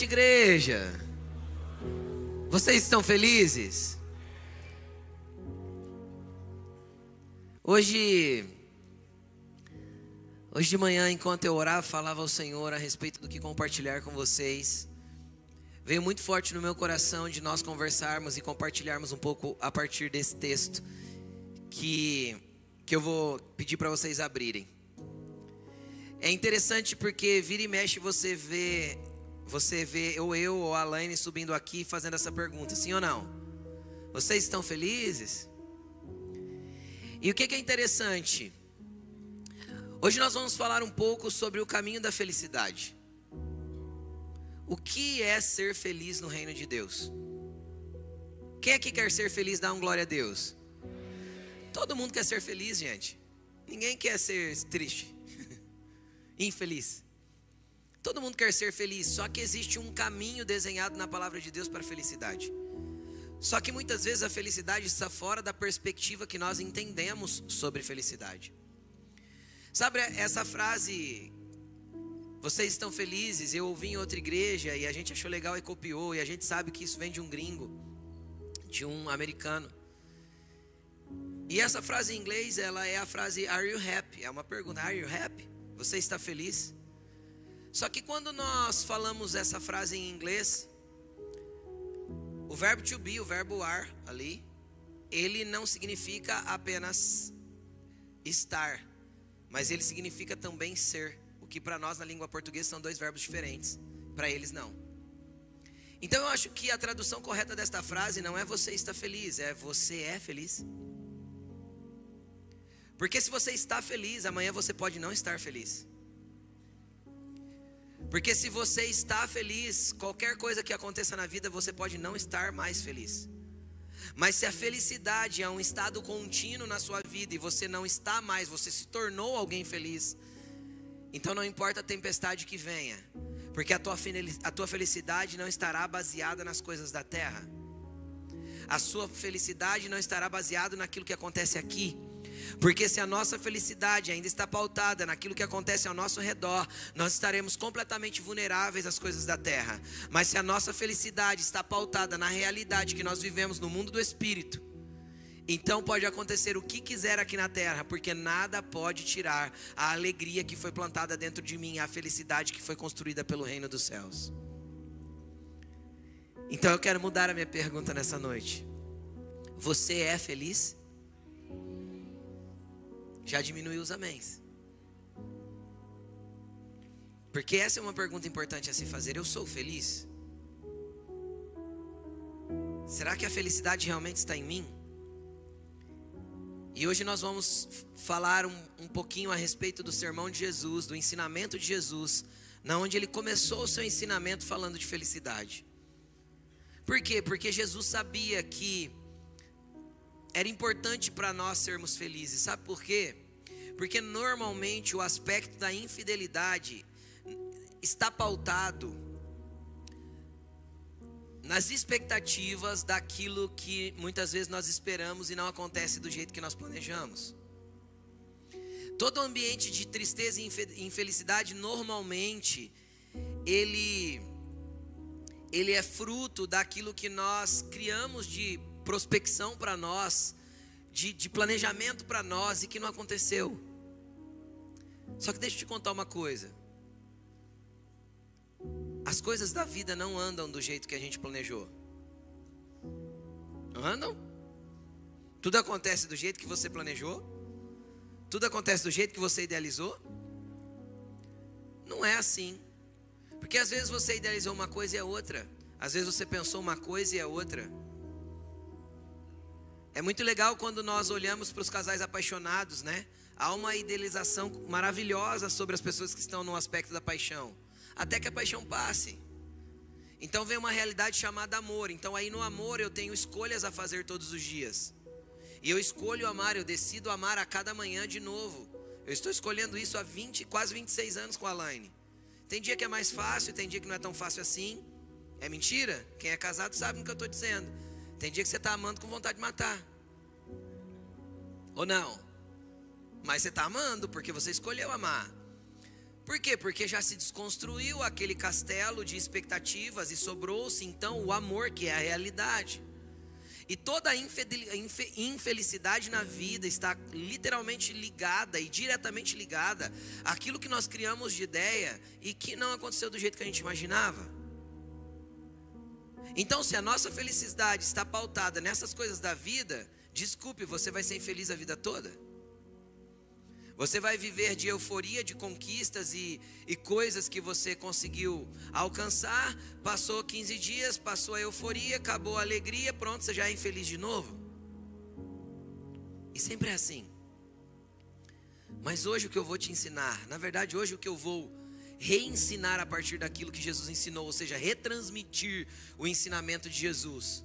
Noite, igreja. Vocês estão felizes? Hoje, hoje de manhã, enquanto eu orava, falava ao Senhor a respeito do que compartilhar com vocês. Veio muito forte no meu coração de nós conversarmos e compartilharmos um pouco a partir desse texto que, que eu vou pedir para vocês abrirem. É interessante porque vira e mexe você vê você vê ou eu ou a Laine subindo aqui fazendo essa pergunta, sim ou não? Vocês estão felizes? E o que é interessante? Hoje nós vamos falar um pouco sobre o caminho da felicidade. O que é ser feliz no reino de Deus? Quem é que quer ser feliz? Dá um glória a Deus. Todo mundo quer ser feliz, gente. Ninguém quer ser triste, infeliz. Todo mundo quer ser feliz, só que existe um caminho desenhado na palavra de Deus para a felicidade. Só que muitas vezes a felicidade está fora da perspectiva que nós entendemos sobre felicidade. Sabe essa frase, vocês estão felizes? Eu ouvi em outra igreja e a gente achou legal e copiou, e a gente sabe que isso vem de um gringo, de um americano. E essa frase em inglês, ela é a frase Are you happy? É uma pergunta, Are you happy? Você está feliz? Só que quando nós falamos essa frase em inglês, o verbo to be, o verbo are ali, ele não significa apenas estar, mas ele significa também ser. O que para nós na língua portuguesa são dois verbos diferentes, para eles não. Então eu acho que a tradução correta desta frase não é você está feliz, é você é feliz. Porque se você está feliz, amanhã você pode não estar feliz. Porque se você está feliz, qualquer coisa que aconteça na vida, você pode não estar mais feliz. Mas se a felicidade é um estado contínuo na sua vida e você não está mais, você se tornou alguém feliz, então não importa a tempestade que venha, porque a tua, felicidade não estará baseada nas coisas da terra, a sua felicidade não estará baseada naquilo que acontece aqui, porque se a nossa felicidade ainda está pautada naquilo que acontece ao nosso redor, nós estaremos completamente vulneráveis às coisas da terra. Mas se a nossa felicidade está pautada na realidade que nós vivemos no mundo do espírito, então pode acontecer o que quiser aqui na terra, porque nada pode tirar a alegria que foi plantada dentro de mim, a felicidade que foi construída pelo reino dos céus. Então eu quero mudar a minha pergunta nessa noite. Você é feliz? Já diminuiu os améns. Porque essa é uma pergunta importante a se fazer. Eu sou feliz? Será que a felicidade realmente está em mim? E hoje nós vamos falar um, um pouquinho a respeito do sermão de Jesus, do ensinamento de Jesus, na onde ele começou o seu ensinamento falando de felicidade. Por quê? Porque Jesus sabia que era importante para nós sermos felizes. Sabe por quê? Porque normalmente o aspecto da infidelidade está pautado nas expectativas daquilo que muitas vezes nós esperamos e não acontece do jeito que nós planejamos. Todo ambiente de tristeza e infelicidade normalmente ele ele é fruto daquilo que nós criamos de prospecção para nós, de, de planejamento para nós e que não aconteceu. Só que deixa eu te contar uma coisa. As coisas da vida não andam do jeito que a gente planejou. Não andam? Tudo acontece do jeito que você planejou? Tudo acontece do jeito que você idealizou? Não é assim. Porque às vezes você idealizou uma coisa e é outra. Às vezes você pensou uma coisa e é outra. É muito legal quando nós olhamos para os casais apaixonados, né? Há uma idealização maravilhosa sobre as pessoas que estão no aspecto da paixão, até que a paixão passe. Então vem uma realidade chamada amor. Então aí no amor eu tenho escolhas a fazer todos os dias. E eu escolho amar, eu decido amar a cada manhã de novo. Eu estou escolhendo isso há 20, quase 26 anos com a Laine. Tem dia que é mais fácil, tem dia que não é tão fácil assim. É mentira? Quem é casado sabe o que eu estou dizendo. Tem dia que você está amando com vontade de matar. Ou não? Mas você está amando porque você escolheu amar. Por quê? Porque já se desconstruiu aquele castelo de expectativas e sobrou-se então o amor, que é a realidade. E toda a infelicidade na vida está literalmente ligada e diretamente ligada àquilo que nós criamos de ideia e que não aconteceu do jeito que a gente imaginava. Então, se a nossa felicidade está pautada nessas coisas da vida, desculpe, você vai ser infeliz a vida toda. Você vai viver de euforia, de conquistas e, e coisas que você conseguiu alcançar. Passou 15 dias, passou a euforia, acabou a alegria, pronto, você já é infeliz de novo. E sempre é assim. Mas hoje o que eu vou te ensinar, na verdade, hoje o que eu vou reensinar a partir daquilo que Jesus ensinou, ou seja, retransmitir o ensinamento de Jesus.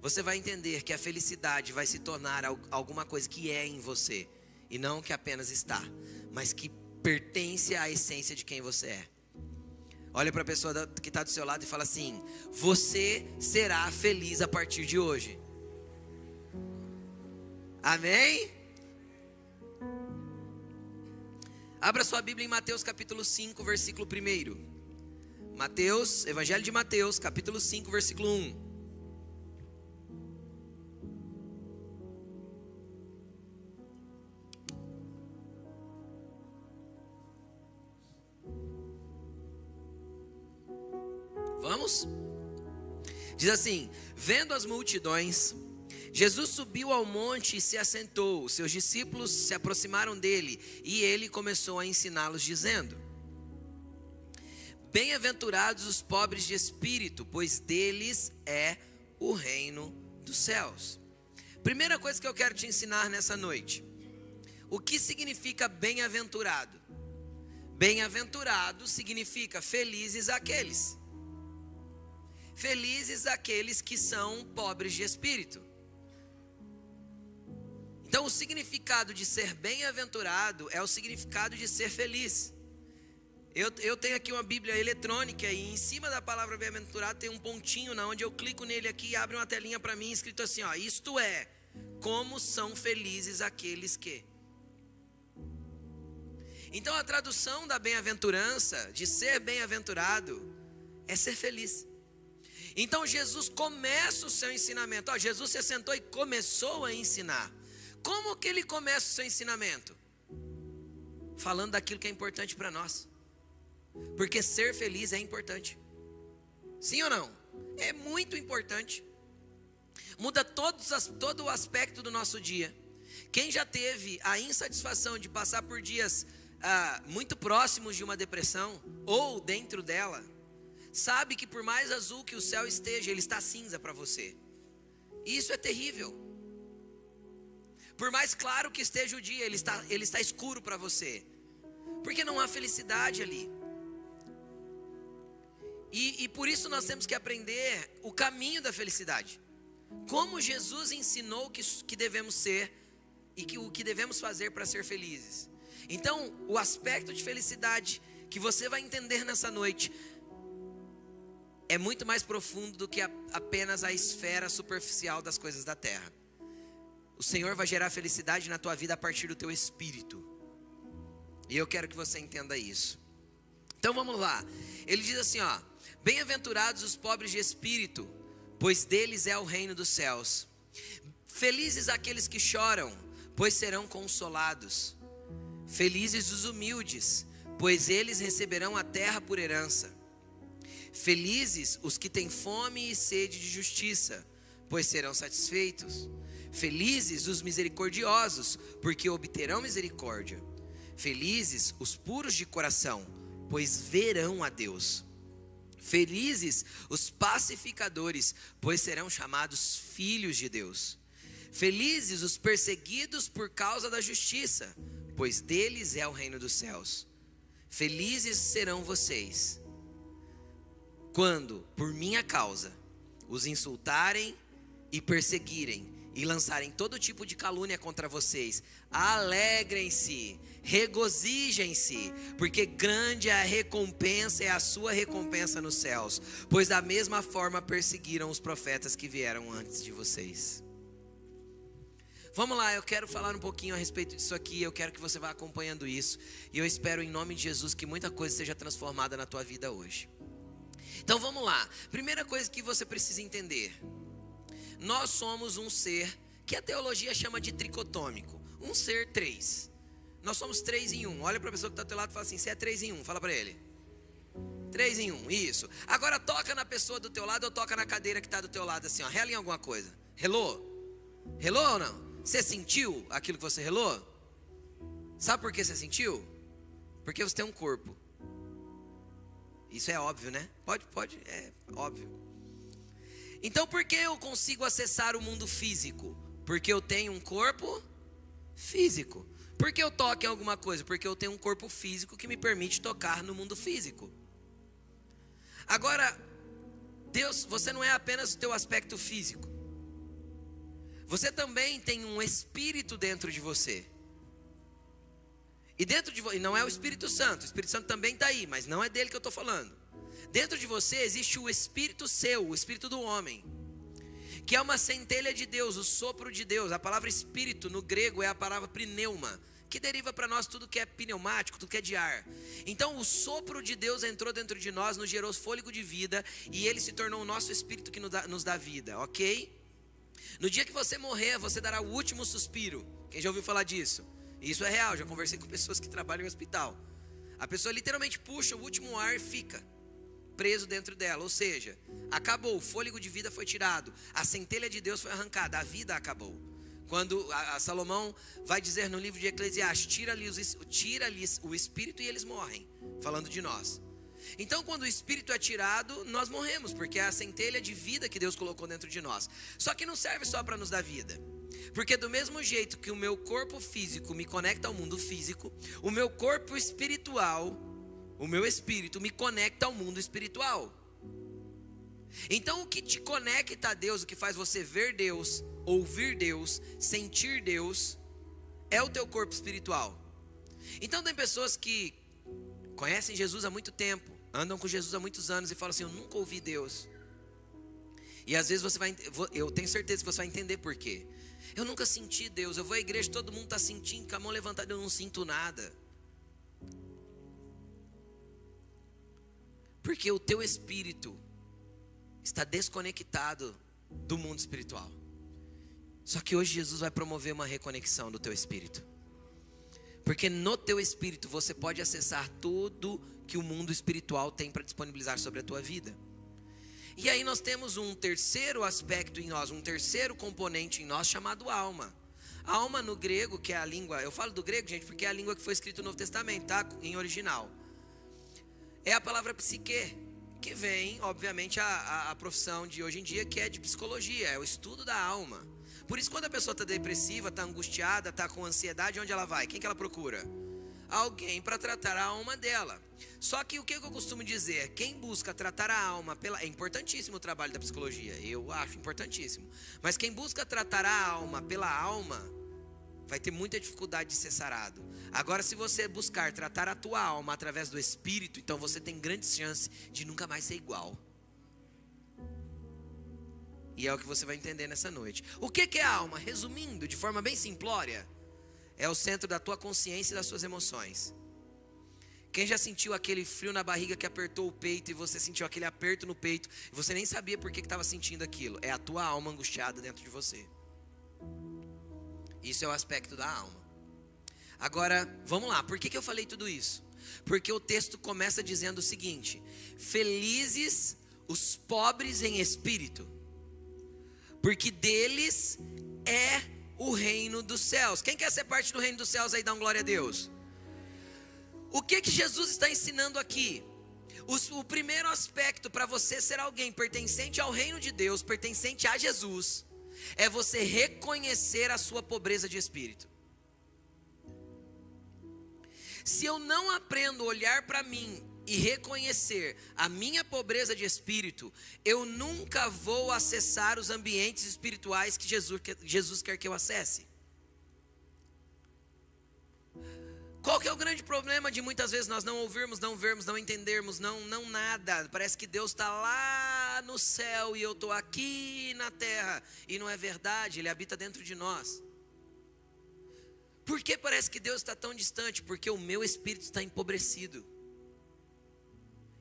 Você vai entender que a felicidade vai se tornar alguma coisa que é em você e não que apenas está, mas que pertence à essência de quem você é. Olha para a pessoa que está do seu lado e fala assim: Você será feliz a partir de hoje. Amém? Abra sua Bíblia em Mateus capítulo 5, versículo 1. Mateus, Evangelho de Mateus, capítulo 5, versículo 1. Vamos? Diz assim: Vendo as multidões, Jesus subiu ao monte e se assentou. Seus discípulos se aproximaram dele e ele começou a ensiná-los, dizendo: Bem-aventurados os pobres de espírito, pois deles é o reino dos céus. Primeira coisa que eu quero te ensinar nessa noite: o que significa bem-aventurado? Bem-aventurado significa felizes aqueles Felizes aqueles que são pobres de espírito. Então, o significado de ser bem-aventurado é o significado de ser feliz. Eu, eu tenho aqui uma Bíblia eletrônica e em cima da palavra bem-aventurado tem um pontinho na onde eu clico nele aqui e abre uma telinha para mim escrito assim, ó, isto é, como são felizes aqueles que. Então a tradução da bem-aventurança, de ser bem-aventurado, é ser feliz. Então Jesus começa o seu ensinamento. Ó, Jesus se sentou e começou a ensinar. Como que ele começa o seu ensinamento? Falando daquilo que é importante para nós. Porque ser feliz é importante. Sim ou não? É muito importante. Muda todos, todo o aspecto do nosso dia. Quem já teve a insatisfação de passar por dias ah, muito próximos de uma depressão ou dentro dela, sabe que por mais azul que o céu esteja, ele está cinza para você. Isso é terrível. Por mais claro que esteja o dia, ele está, ele está escuro para você. Porque não há felicidade ali. E, e por isso nós temos que aprender o caminho da felicidade. Como Jesus ensinou que, que devemos ser e que, o que devemos fazer para ser felizes. Então, o aspecto de felicidade que você vai entender nessa noite é muito mais profundo do que a, apenas a esfera superficial das coisas da terra. O Senhor vai gerar felicidade na tua vida a partir do teu espírito. E eu quero que você entenda isso. Então vamos lá. Ele diz assim, ó: Bem-aventurados os pobres de espírito, pois deles é o reino dos céus. Felizes aqueles que choram, pois serão consolados. Felizes os humildes, pois eles receberão a terra por herança. Felizes os que têm fome e sede de justiça, pois serão satisfeitos. Felizes os misericordiosos, porque obterão misericórdia. Felizes os puros de coração, pois verão a Deus. Felizes os pacificadores, pois serão chamados filhos de Deus. Felizes os perseguidos por causa da justiça, pois deles é o reino dos céus. Felizes serão vocês quando, por minha causa, os insultarem e perseguirem e lançarem todo tipo de calúnia contra vocês, alegrem-se, regozijem-se, porque grande é a recompensa, é a sua recompensa nos céus, pois da mesma forma perseguiram os profetas que vieram antes de vocês. Vamos lá, eu quero falar um pouquinho a respeito disso aqui. Eu quero que você vá acompanhando isso. E eu espero, em nome de Jesus, que muita coisa seja transformada na tua vida hoje. Então vamos lá. Primeira coisa que você precisa entender: nós somos um ser que a teologia chama de tricotômico. Um ser três. Nós somos três em um. Olha para a pessoa que está ao teu lado e fala assim: você é três em um. Fala para ele. Três em um, isso. Agora toca na pessoa do teu lado ou toca na cadeira que está do teu lado assim, ó. Rela em alguma coisa. Relou? Relou ou não? Você sentiu aquilo que você relou? Sabe por que você sentiu? Porque você tem um corpo. Isso é óbvio, né? Pode, pode, é óbvio. Então por que eu consigo acessar o mundo físico? Porque eu tenho um corpo físico. Por que eu toco em alguma coisa? Porque eu tenho um corpo físico que me permite tocar no mundo físico. Agora, Deus, você não é apenas o teu aspecto físico. Você também tem um espírito dentro de você. E dentro de você, não é o Espírito Santo, o Espírito Santo também está aí, mas não é dele que eu estou falando. Dentro de você existe o espírito seu, o espírito do homem, que é uma centelha de Deus, o sopro de Deus. A palavra espírito no grego é a palavra pneuma, que deriva para nós tudo que é pneumático, tudo que é de ar. Então o sopro de Deus entrou dentro de nós, nos gerou fôlego de vida e ele se tornou o nosso espírito que nos dá, nos dá vida, ok? No dia que você morrer, você dará o último suspiro. Quem já ouviu falar disso? Isso é real, já conversei com pessoas que trabalham em hospital. A pessoa literalmente puxa o último ar e fica preso dentro dela. Ou seja, acabou, o fôlego de vida foi tirado, a centelha de Deus foi arrancada, a vida acabou. Quando a, a Salomão vai dizer no livro de Eclesiastes: tira-lhes tira o espírito e eles morrem, falando de nós. Então, quando o espírito é tirado, nós morremos, porque é a centelha de vida que Deus colocou dentro de nós. Só que não serve só para nos dar vida. Porque do mesmo jeito que o meu corpo físico me conecta ao mundo físico, o meu corpo espiritual, o meu espírito me conecta ao mundo espiritual. Então o que te conecta a Deus, o que faz você ver Deus, ouvir Deus, sentir Deus, é o teu corpo espiritual. Então tem pessoas que conhecem Jesus há muito tempo, andam com Jesus há muitos anos e falam assim: Eu nunca ouvi Deus. E às vezes você vai, eu tenho certeza que você vai entender por quê. Eu nunca senti Deus. Eu vou à igreja, todo mundo está sentindo, com a mão levantada, eu não sinto nada. Porque o teu espírito está desconectado do mundo espiritual. Só que hoje Jesus vai promover uma reconexão do teu espírito. Porque no teu espírito você pode acessar tudo que o mundo espiritual tem para disponibilizar sobre a tua vida. E aí nós temos um terceiro aspecto em nós, um terceiro componente em nós chamado alma. A alma no grego, que é a língua, eu falo do grego, gente, porque é a língua que foi escrita no Novo Testamento, tá? Em original. É a palavra psique, que vem, obviamente, a, a, a profissão de hoje em dia, que é de psicologia, é o estudo da alma. Por isso, quando a pessoa está depressiva, está angustiada, está com ansiedade, onde ela vai? Quem que ela procura? Alguém para tratar a alma dela. Só que o que eu costumo dizer, quem busca tratar a alma pela é importantíssimo o trabalho da psicologia, eu acho importantíssimo. Mas quem busca tratar a alma pela alma vai ter muita dificuldade de ser sarado. Agora se você buscar tratar a tua alma através do espírito, então você tem grandes chances de nunca mais ser igual. E é o que você vai entender nessa noite. O que é a alma? Resumindo, de forma bem simplória, é o centro da tua consciência e das suas emoções. Quem já sentiu aquele frio na barriga que apertou o peito e você sentiu aquele aperto no peito e você nem sabia por que estava sentindo aquilo? É a tua alma angustiada dentro de você. Isso é o aspecto da alma. Agora, vamos lá, por que, que eu falei tudo isso? Porque o texto começa dizendo o seguinte: Felizes os pobres em espírito, porque deles é o reino dos céus. Quem quer ser parte do reino dos céus aí, dá um glória a Deus. O que que Jesus está ensinando aqui? O, o primeiro aspecto para você ser alguém pertencente ao reino de Deus, pertencente a Jesus, é você reconhecer a sua pobreza de espírito. Se eu não aprendo a olhar para mim e reconhecer a minha pobreza de espírito, eu nunca vou acessar os ambientes espirituais que Jesus, que Jesus quer que eu acesse. Qual que é o grande problema de muitas vezes nós não ouvirmos, não vermos, não entendermos, não, não nada? Parece que Deus está lá no céu e eu estou aqui na terra. E não é verdade, Ele habita dentro de nós. Por que parece que Deus está tão distante? Porque o meu espírito está empobrecido.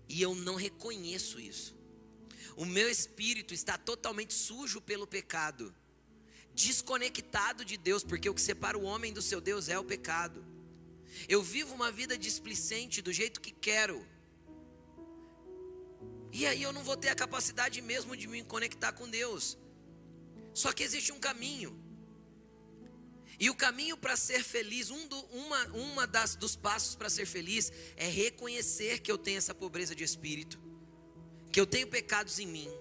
E eu não reconheço isso. O meu espírito está totalmente sujo pelo pecado, desconectado de Deus, porque o que separa o homem do seu Deus é o pecado. Eu vivo uma vida displicente do jeito que quero. E aí eu não vou ter a capacidade mesmo de me conectar com Deus. Só que existe um caminho. E o caminho para ser feliz, um do, uma, uma das, dos passos para ser feliz é reconhecer que eu tenho essa pobreza de espírito, que eu tenho pecados em mim,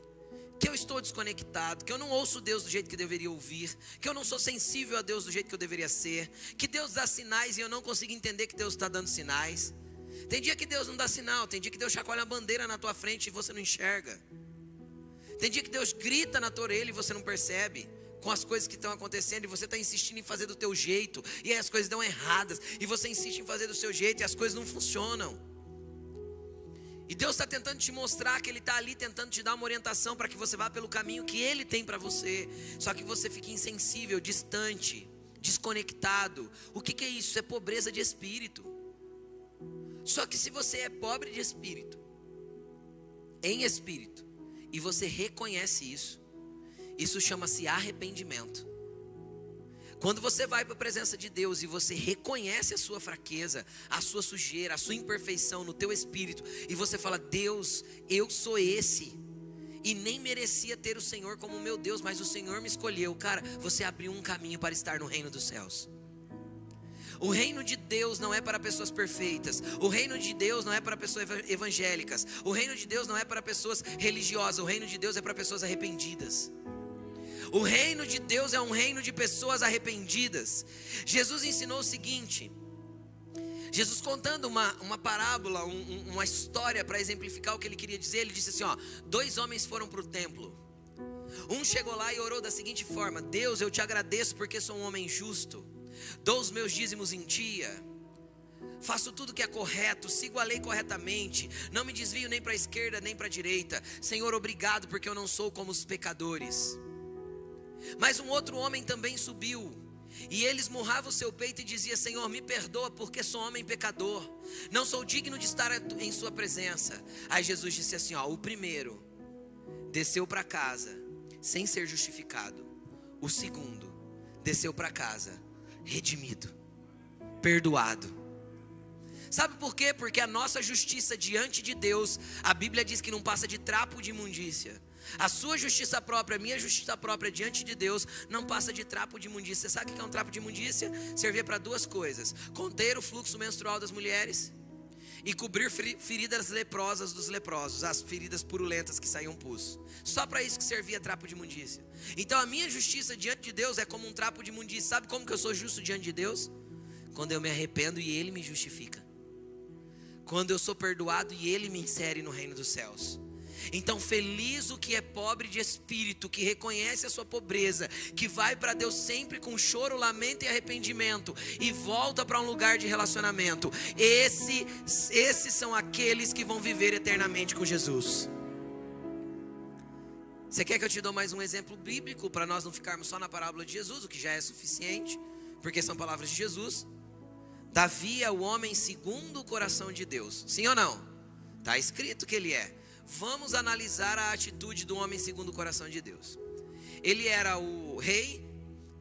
que eu estou desconectado, que eu não ouço Deus do jeito que deveria ouvir, que eu não sou sensível a Deus do jeito que eu deveria ser, que Deus dá sinais e eu não consigo entender que Deus está dando sinais. Tem dia que Deus não dá sinal, tem dia que Deus chacoalha a bandeira na tua frente e você não enxerga. Tem dia que Deus grita na tua orelha e você não percebe com as coisas que estão acontecendo e você está insistindo em fazer do teu jeito e aí as coisas dão erradas e você insiste em fazer do seu jeito e as coisas não funcionam. E Deus está tentando te mostrar que Ele está ali tentando te dar uma orientação para que você vá pelo caminho que Ele tem para você. Só que você fica insensível, distante, desconectado. O que, que é isso? Isso é pobreza de espírito. Só que se você é pobre de espírito, em espírito, e você reconhece isso, isso chama-se arrependimento. Quando você vai para a presença de Deus e você reconhece a sua fraqueza, a sua sujeira, a sua imperfeição no teu espírito, e você fala: "Deus, eu sou esse" e nem merecia ter o Senhor como meu Deus, mas o Senhor me escolheu. Cara, você abriu um caminho para estar no reino dos céus. O reino de Deus não é para pessoas perfeitas. O reino de Deus não é para pessoas evangélicas. O reino de Deus não é para pessoas religiosas. O reino de Deus é para pessoas arrependidas. O reino de Deus é um reino de pessoas arrependidas. Jesus ensinou o seguinte: Jesus contando uma, uma parábola, um, uma história para exemplificar o que ele queria dizer, ele disse assim: ó, dois homens foram para o templo. Um chegou lá e orou da seguinte forma: Deus, eu te agradeço porque sou um homem justo, dou os meus dízimos em dia, faço tudo que é correto, sigo a lei corretamente, não me desvio nem para a esquerda nem para a direita. Senhor, obrigado porque eu não sou como os pecadores. Mas um outro homem também subiu. E ele esmurrava o seu peito e dizia: Senhor, me perdoa, porque sou homem pecador. Não sou digno de estar em Sua presença. Aí Jesus disse assim: Ó, o primeiro desceu para casa sem ser justificado. O segundo desceu para casa redimido, perdoado. Sabe por quê? Porque a nossa justiça diante de Deus, a Bíblia diz que não passa de trapo de imundícia. A sua justiça própria, a minha justiça própria diante de Deus não passa de trapo de imundícia. Você sabe o que é um trapo de imundícia? Servia para duas coisas: conter o fluxo menstrual das mulheres e cobrir feridas leprosas dos leprosos, as feridas purulentas que saíam pus. Só para isso que servia trapo de imundícia. Então a minha justiça diante de Deus é como um trapo de imundícia. Sabe como que eu sou justo diante de Deus? Quando eu me arrependo e Ele me justifica. Quando eu sou perdoado e Ele me insere no reino dos céus. Então, feliz o que é pobre de espírito, que reconhece a sua pobreza, que vai para Deus sempre com choro, lamento e arrependimento e volta para um lugar de relacionamento. Esse, esses são aqueles que vão viver eternamente com Jesus. Você quer que eu te dou mais um exemplo bíblico para nós não ficarmos só na parábola de Jesus, o que já é suficiente, porque são palavras de Jesus? Davi é o homem segundo o coração de Deus. Sim ou não? Está escrito que ele é. Vamos analisar a atitude do homem segundo o coração de Deus. Ele era o rei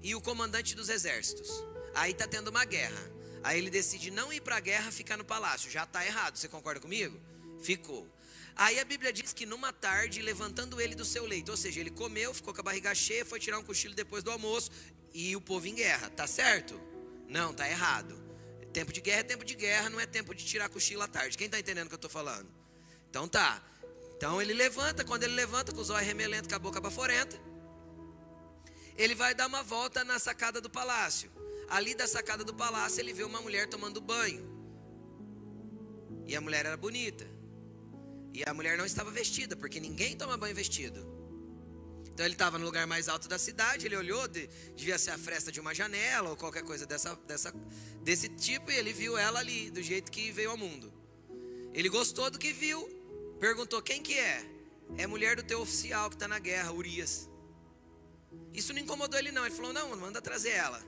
e o comandante dos exércitos. Aí está tendo uma guerra. Aí ele decide não ir para a guerra, ficar no palácio. Já está errado, você concorda comigo? Ficou. Aí a Bíblia diz que numa tarde, levantando ele do seu leito, ou seja, ele comeu, ficou com a barriga cheia, foi tirar um cochilo depois do almoço e o povo em guerra. Tá certo? Não, tá errado. Tempo de guerra é tempo de guerra, não é tempo de tirar cochilo à tarde. Quem está entendendo o que eu estou falando? Então tá. Então ele levanta, quando ele levanta com os olhos remelentos, com a boca baforenta, ele vai dar uma volta na sacada do palácio. Ali da sacada do palácio ele vê uma mulher tomando banho. E a mulher era bonita. E a mulher não estava vestida, porque ninguém toma banho vestido. Então ele estava no lugar mais alto da cidade, ele olhou, devia ser a fresta de uma janela ou qualquer coisa dessa, dessa, desse tipo, e ele viu ela ali, do jeito que veio ao mundo. Ele gostou do que viu, Perguntou: quem que é? É mulher do teu oficial que está na guerra, Urias. Isso não incomodou ele, não. Ele falou: não, manda trazer ela.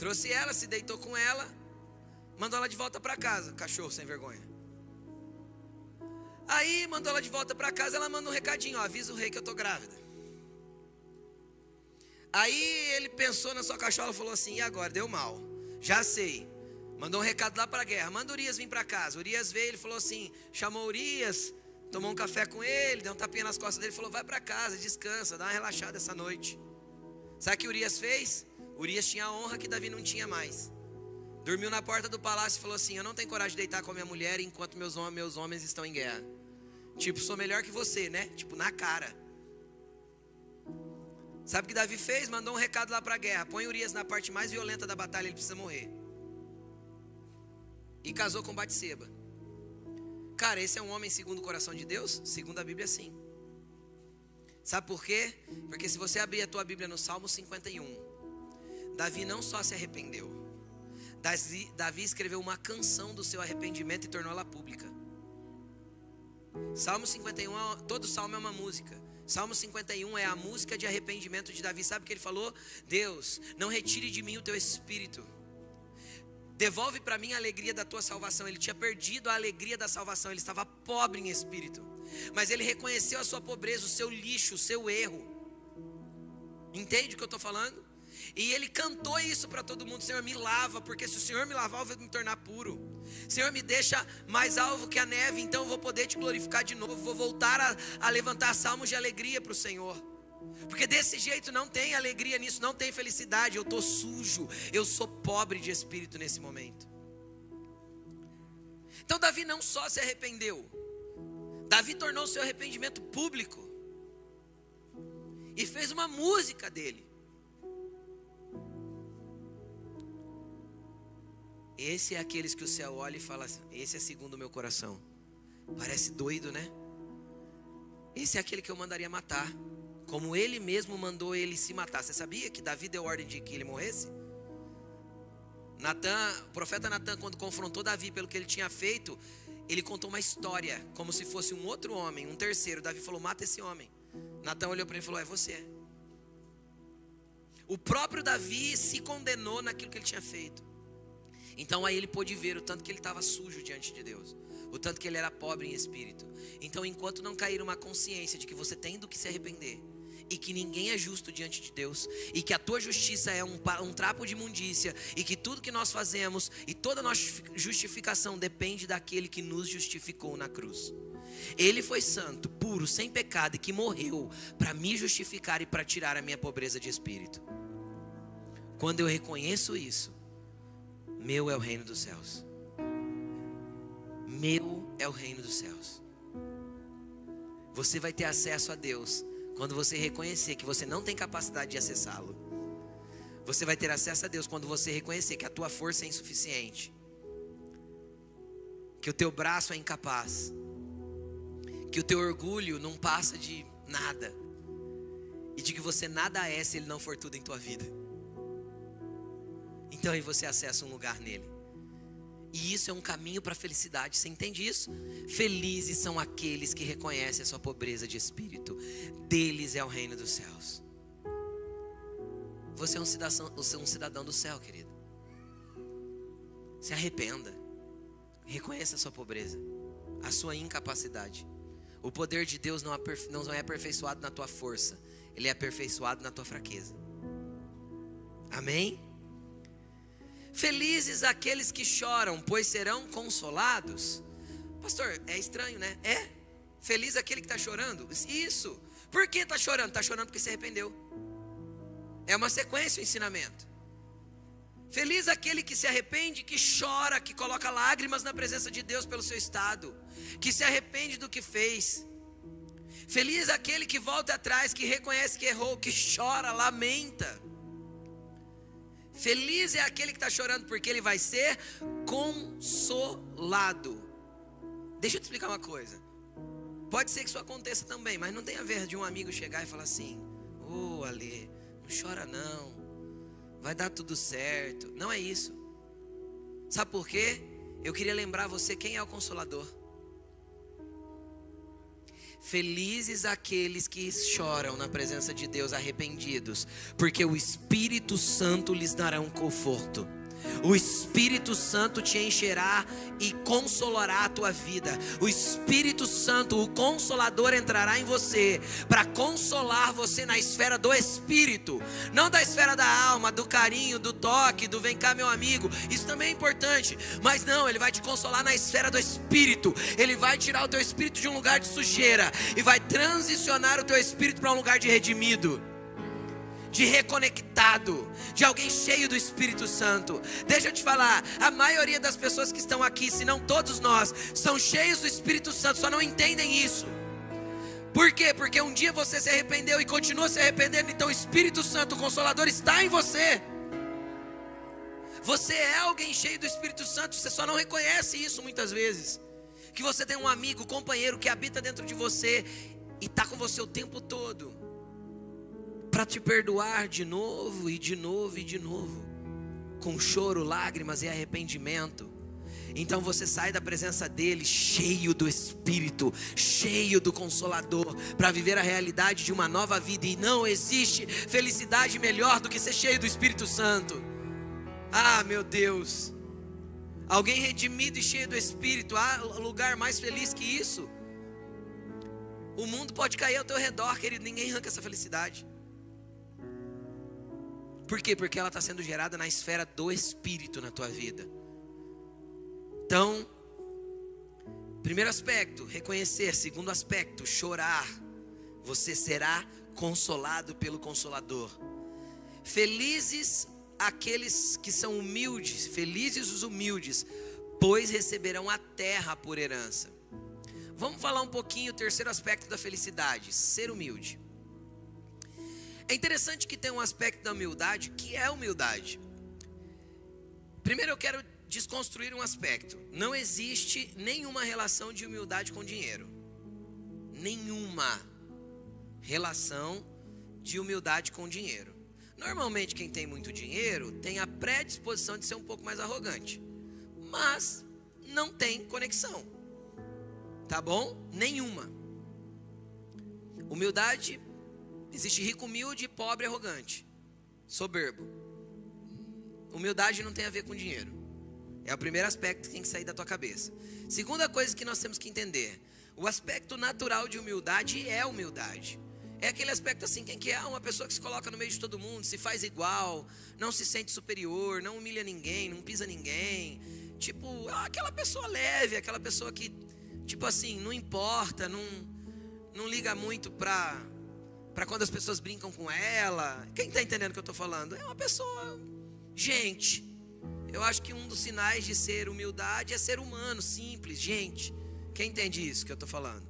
Trouxe ela, se deitou com ela, mandou ela de volta para casa, cachorro sem vergonha. Aí mandou ela de volta para casa, ela manda um recadinho, ó, avisa o rei que eu tô grávida. Aí ele pensou na sua cachorra e falou assim: e agora? Deu mal. Já sei. Mandou um recado lá para a guerra. Manda Urias vir para casa. Urias veio, ele falou assim: chamou Urias, tomou um café com ele, deu um tapinha nas costas dele, falou: vai para casa, descansa, dá uma relaxada essa noite. Sabe o que Urias fez? Urias tinha a honra que Davi não tinha mais. Dormiu na porta do palácio e falou assim: Eu não tenho coragem de deitar com a minha mulher enquanto meus, meus homens estão em guerra. Tipo, sou melhor que você, né? Tipo, na cara. Sabe o que Davi fez? Mandou um recado lá para a guerra: põe Urias na parte mais violenta da batalha, ele precisa morrer. E casou com Batseba. Cara, esse é um homem segundo o coração de Deus? Segundo a Bíblia, sim. Sabe por quê? Porque se você abrir a tua Bíblia no Salmo 51, Davi não só se arrependeu, Davi escreveu uma canção do seu arrependimento e tornou ela pública. Salmo 51, todo salmo é uma música. Salmo 51 é a música de arrependimento de Davi. Sabe o que ele falou? Deus, não retire de mim o teu espírito. Devolve para mim a alegria da tua salvação. Ele tinha perdido a alegria da salvação, ele estava pobre em espírito. Mas ele reconheceu a sua pobreza, o seu lixo, o seu erro. Entende o que eu estou falando? E ele cantou isso para todo mundo: Senhor, me lava, porque se o Senhor me lavar, eu vou me tornar puro. Senhor, me deixa mais alvo que a neve, então eu vou poder te glorificar de novo. Vou voltar a, a levantar salmos de alegria para o Senhor. Porque desse jeito não tem alegria nisso, não tem felicidade. Eu estou sujo, eu sou pobre de espírito nesse momento. Então, Davi não só se arrependeu, Davi tornou seu arrependimento público e fez uma música dele. Esse é aqueles que o céu olha e fala: Esse é segundo o meu coração. Parece doido, né? Esse é aquele que eu mandaria matar. Como ele mesmo mandou ele se matar. Você sabia que Davi deu ordem de que ele morresse? Natan, o profeta Natan, quando confrontou Davi pelo que ele tinha feito, ele contou uma história, como se fosse um outro homem, um terceiro. Davi falou: Mata esse homem. Natan olhou para ele e falou: É você. O próprio Davi se condenou naquilo que ele tinha feito. Então aí ele pôde ver o tanto que ele estava sujo diante de Deus, o tanto que ele era pobre em espírito. Então, enquanto não cair uma consciência de que você tem do que se arrepender, e que ninguém é justo diante de Deus, e que a tua justiça é um, um trapo de imundícia, e que tudo que nós fazemos e toda nossa justificação depende daquele que nos justificou na cruz. Ele foi santo, puro, sem pecado e que morreu para me justificar e para tirar a minha pobreza de espírito. Quando eu reconheço isso, meu é o reino dos céus. Meu é o reino dos céus. Você vai ter acesso a Deus quando você reconhecer que você não tem capacidade de acessá-lo. Você vai ter acesso a Deus quando você reconhecer que a tua força é insuficiente. Que o teu braço é incapaz. Que o teu orgulho não passa de nada. E de que você nada é se ele não for tudo em tua vida. Então aí você acessa um lugar nele. E isso é um caminho para a felicidade. Você entende isso? Felizes são aqueles que reconhecem a sua pobreza de espírito. Deles é o reino dos céus. Você é um cidadão, você é um cidadão do céu, querido. Se arrependa. Reconheça a sua pobreza, a sua incapacidade. O poder de Deus não é aperfeiçoado na tua força, ele é aperfeiçoado na tua fraqueza. Amém? Felizes aqueles que choram, pois serão consolados. Pastor, é estranho, né? É. Feliz aquele que está chorando? Isso. Por que está chorando? Está chorando porque se arrependeu. É uma sequência o ensinamento. Feliz aquele que se arrepende, que chora, que coloca lágrimas na presença de Deus pelo seu estado, que se arrepende do que fez. Feliz aquele que volta atrás, que reconhece que errou, que chora, lamenta. Feliz é aquele que está chorando, porque ele vai ser consolado. Deixa eu te explicar uma coisa. Pode ser que isso aconteça também, mas não tem a ver de um amigo chegar e falar assim: Ô oh, Ale, não chora não, vai dar tudo certo. Não é isso. Sabe por quê? Eu queria lembrar você quem é o consolador. Felizes aqueles que choram na presença de Deus arrependidos, porque o Espírito Santo lhes dará um conforto. O Espírito Santo te encherá e consolará a tua vida. O Espírito Santo, o Consolador, entrará em você para consolar você na esfera do Espírito, não da esfera da alma, do carinho, do toque, do vem cá, meu amigo. Isso também é importante, mas não, ele vai te consolar na esfera do Espírito. Ele vai tirar o teu espírito de um lugar de sujeira e vai transicionar o teu espírito para um lugar de redimido de reconectado, de alguém cheio do Espírito Santo. Deixa eu te falar, a maioria das pessoas que estão aqui, se não todos nós, são cheios do Espírito Santo, só não entendem isso. Por quê? Porque um dia você se arrependeu e continua se arrependendo, então o Espírito Santo, o Consolador, está em você. Você é alguém cheio do Espírito Santo, você só não reconhece isso muitas vezes. Que você tem um amigo, companheiro que habita dentro de você e está com você o tempo todo para te perdoar de novo e de novo e de novo, com choro, lágrimas e arrependimento. Então você sai da presença dele cheio do Espírito, cheio do Consolador, para viver a realidade de uma nova vida. E não existe felicidade melhor do que ser cheio do Espírito Santo. Ah, meu Deus! Alguém redimido e cheio do Espírito, há lugar mais feliz que isso? O mundo pode cair ao teu redor, querido, ninguém arranca essa felicidade. Por quê? Porque ela está sendo gerada na esfera do Espírito na tua vida. Então, primeiro aspecto, reconhecer. Segundo aspecto, chorar. Você será consolado pelo Consolador. Felizes aqueles que são humildes, felizes os humildes, pois receberão a terra por herança. Vamos falar um pouquinho o terceiro aspecto da felicidade: ser humilde. É interessante que tem um aspecto da humildade que é humildade. Primeiro eu quero desconstruir um aspecto. Não existe nenhuma relação de humildade com dinheiro. Nenhuma relação de humildade com dinheiro. Normalmente quem tem muito dinheiro tem a predisposição de ser um pouco mais arrogante. Mas não tem conexão. Tá bom? Nenhuma. Humildade Existe rico humilde pobre arrogante, soberbo. Humildade não tem a ver com dinheiro. É o primeiro aspecto que tem que sair da tua cabeça. Segunda coisa que nós temos que entender: o aspecto natural de humildade é humildade. É aquele aspecto assim, quem que é uma pessoa que se coloca no meio de todo mundo, se faz igual, não se sente superior, não humilha ninguém, não pisa ninguém. Tipo, aquela pessoa leve, aquela pessoa que, tipo assim, não importa, não, não liga muito pra, para quando as pessoas brincam com ela. Quem está entendendo o que eu estou falando? É uma pessoa, gente. Eu acho que um dos sinais de ser humildade é ser humano, simples, gente. Quem entende isso que eu estou falando?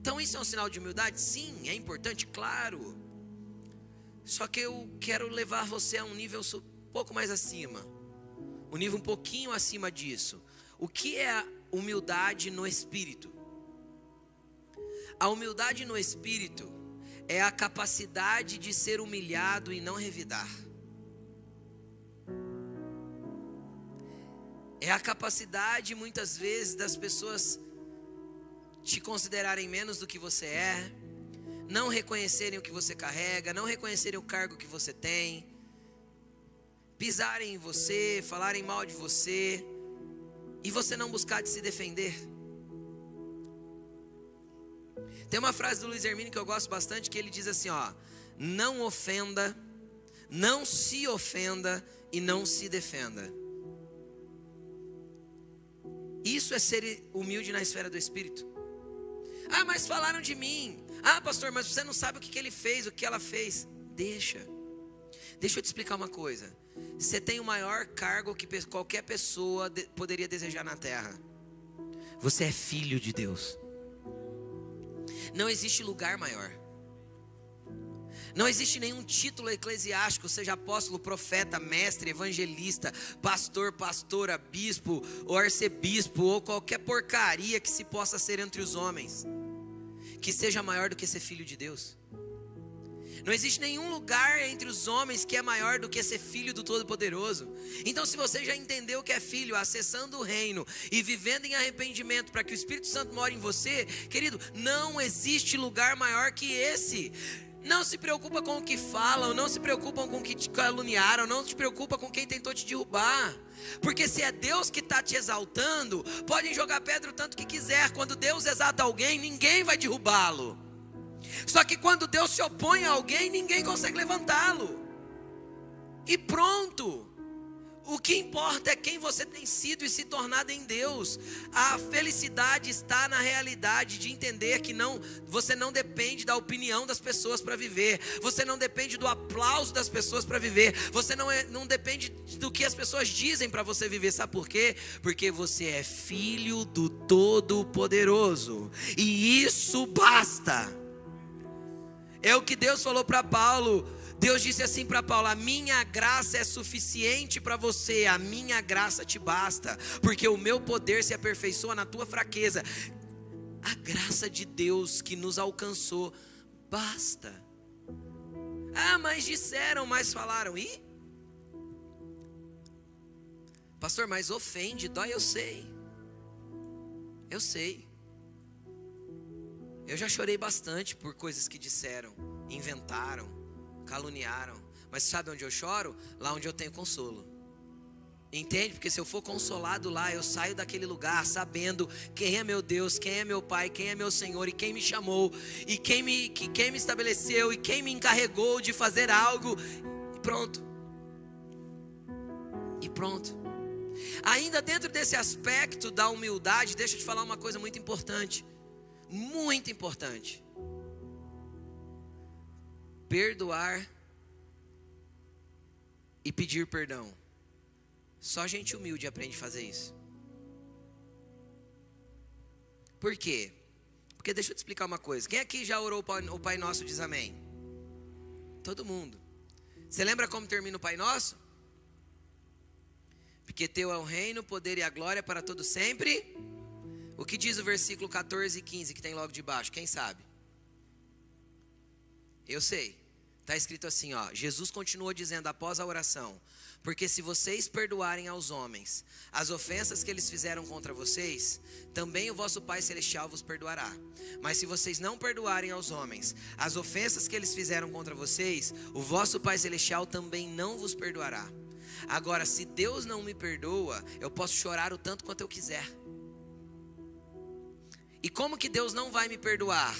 Então isso é um sinal de humildade? Sim, é importante, claro. Só que eu quero levar você a um nível um pouco mais acima. Um nível um pouquinho acima disso. O que é a humildade no espírito? A humildade no espírito é a capacidade de ser humilhado e não revidar. É a capacidade, muitas vezes, das pessoas te considerarem menos do que você é, não reconhecerem o que você carrega, não reconhecerem o cargo que você tem, pisarem em você, falarem mal de você, e você não buscar de se defender. Tem uma frase do Luiz Hermínio que eu gosto bastante que ele diz assim, ó: "Não ofenda, não se ofenda e não se defenda". Isso é ser humilde na esfera do espírito. Ah, mas falaram de mim. Ah, pastor, mas você não sabe o que, que ele fez, o que ela fez. Deixa. Deixa eu te explicar uma coisa. Você tem o maior cargo que qualquer pessoa poderia desejar na terra. Você é filho de Deus. Não existe lugar maior. Não existe nenhum título eclesiástico, seja apóstolo, profeta, mestre, evangelista, pastor, pastora, bispo ou arcebispo ou qualquer porcaria que se possa ser entre os homens, que seja maior do que ser filho de Deus. Não existe nenhum lugar entre os homens que é maior do que ser filho do Todo-Poderoso. Então, se você já entendeu que é filho, acessando o reino e vivendo em arrependimento para que o Espírito Santo more em você, querido, não existe lugar maior que esse. Não se preocupa com o que falam, não se preocupam com o que te caluniaram, não se preocupa com quem tentou te derrubar. Porque se é Deus que está te exaltando, podem jogar pedra o tanto que quiser. Quando Deus exalta alguém, ninguém vai derrubá-lo. Só que quando Deus se opõe a alguém, ninguém consegue levantá-lo. E pronto. O que importa é quem você tem sido e se tornado em Deus. A felicidade está na realidade de entender que não, você não depende da opinião das pessoas para viver. Você não depende do aplauso das pessoas para viver. Você não, é, não depende do que as pessoas dizem para você viver. Sabe por quê? Porque você é filho do Todo-Poderoso. E isso basta. É o que Deus falou para Paulo. Deus disse assim para Paulo: A minha graça é suficiente para você, a minha graça te basta, porque o meu poder se aperfeiçoa na tua fraqueza. A graça de Deus que nos alcançou basta. Ah, mas disseram, mas falaram. E? Pastor, mas ofende, dói, eu sei. Eu sei. Eu já chorei bastante por coisas que disseram, inventaram, caluniaram. Mas sabe onde eu choro? Lá onde eu tenho consolo. Entende? Porque se eu for consolado lá, eu saio daquele lugar sabendo quem é meu Deus, quem é meu Pai, quem é meu Senhor e quem me chamou, e quem me, que, quem me estabeleceu e quem me encarregou de fazer algo. E pronto. E pronto. Ainda dentro desse aspecto da humildade, deixa eu te falar uma coisa muito importante muito importante. Perdoar e pedir perdão. Só gente humilde aprende a fazer isso. Por quê? Porque deixa eu te explicar uma coisa. Quem aqui já orou o Pai Nosso diz amém? Todo mundo. Você lembra como termina o Pai Nosso? Porque teu é o reino, o poder e a glória para todo sempre. O que diz o versículo 14 e 15 que tem logo de baixo? Quem sabe? Eu sei. Está escrito assim, ó. Jesus continuou dizendo após a oração: Porque se vocês perdoarem aos homens as ofensas que eles fizeram contra vocês, também o vosso Pai Celestial vos perdoará. Mas se vocês não perdoarem aos homens as ofensas que eles fizeram contra vocês, o vosso Pai Celestial também não vos perdoará. Agora, se Deus não me perdoa, eu posso chorar o tanto quanto eu quiser. E como que Deus não vai me perdoar?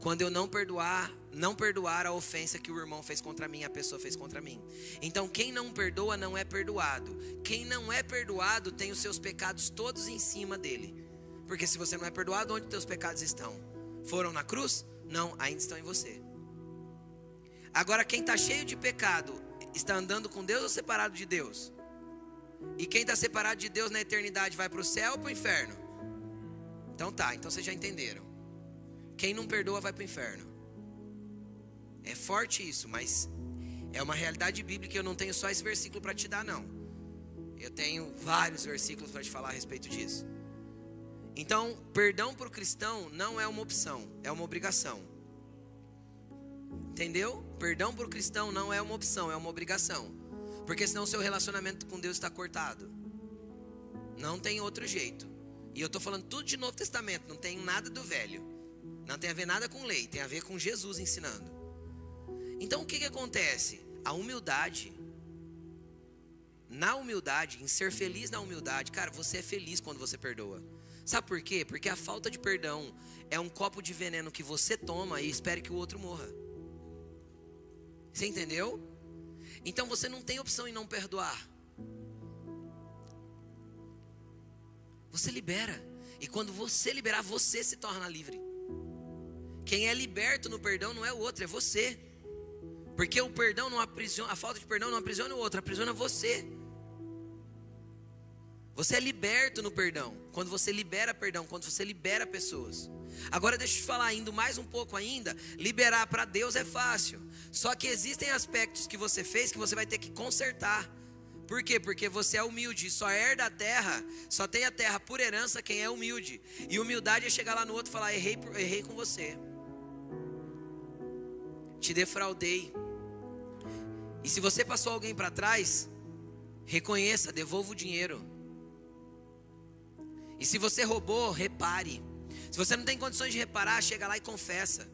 Quando eu não perdoar, não perdoar a ofensa que o irmão fez contra mim, a pessoa fez contra mim. Então, quem não perdoa não é perdoado. Quem não é perdoado tem os seus pecados todos em cima dele. Porque se você não é perdoado, onde teus pecados estão? Foram na cruz? Não, ainda estão em você. Agora, quem está cheio de pecado, está andando com Deus ou separado de Deus? E quem está separado de Deus na eternidade vai para o céu ou para o inferno? Então tá, então vocês já entenderam. Quem não perdoa vai para o inferno. É forte isso, mas é uma realidade bíblica. Eu não tenho só esse versículo para te dar, não. Eu tenho vários versículos para te falar a respeito disso. Então, perdão para o cristão não é uma opção, é uma obrigação. Entendeu? Perdão para o cristão não é uma opção, é uma obrigação. Porque senão seu relacionamento com Deus está cortado. Não tem outro jeito. E eu estou falando tudo de Novo Testamento, não tem nada do Velho. Não tem a ver nada com lei, tem a ver com Jesus ensinando. Então o que, que acontece? A humildade. Na humildade, em ser feliz na humildade, cara, você é feliz quando você perdoa. Sabe por quê? Porque a falta de perdão é um copo de veneno que você toma e espera que o outro morra. Você entendeu? Então você não tem opção em não perdoar. Você libera. E quando você liberar, você se torna livre. Quem é liberto no perdão não é o outro, é você. Porque o perdão não aprisiona, a falta de perdão não aprisiona o outro, aprisiona você. Você é liberto no perdão. Quando você libera perdão, quando você libera pessoas. Agora deixa eu te falar, indo mais um pouco ainda, liberar para Deus é fácil. Só que existem aspectos que você fez que você vai ter que consertar. Por quê? Porque você é humilde, só herda a terra, só tem a terra por herança quem é humilde. E humildade é chegar lá no outro e falar: errei, errei com você. te defraudei. E se você passou alguém para trás, reconheça, devolva o dinheiro. E se você roubou, repare. Se você não tem condições de reparar, chega lá e confessa.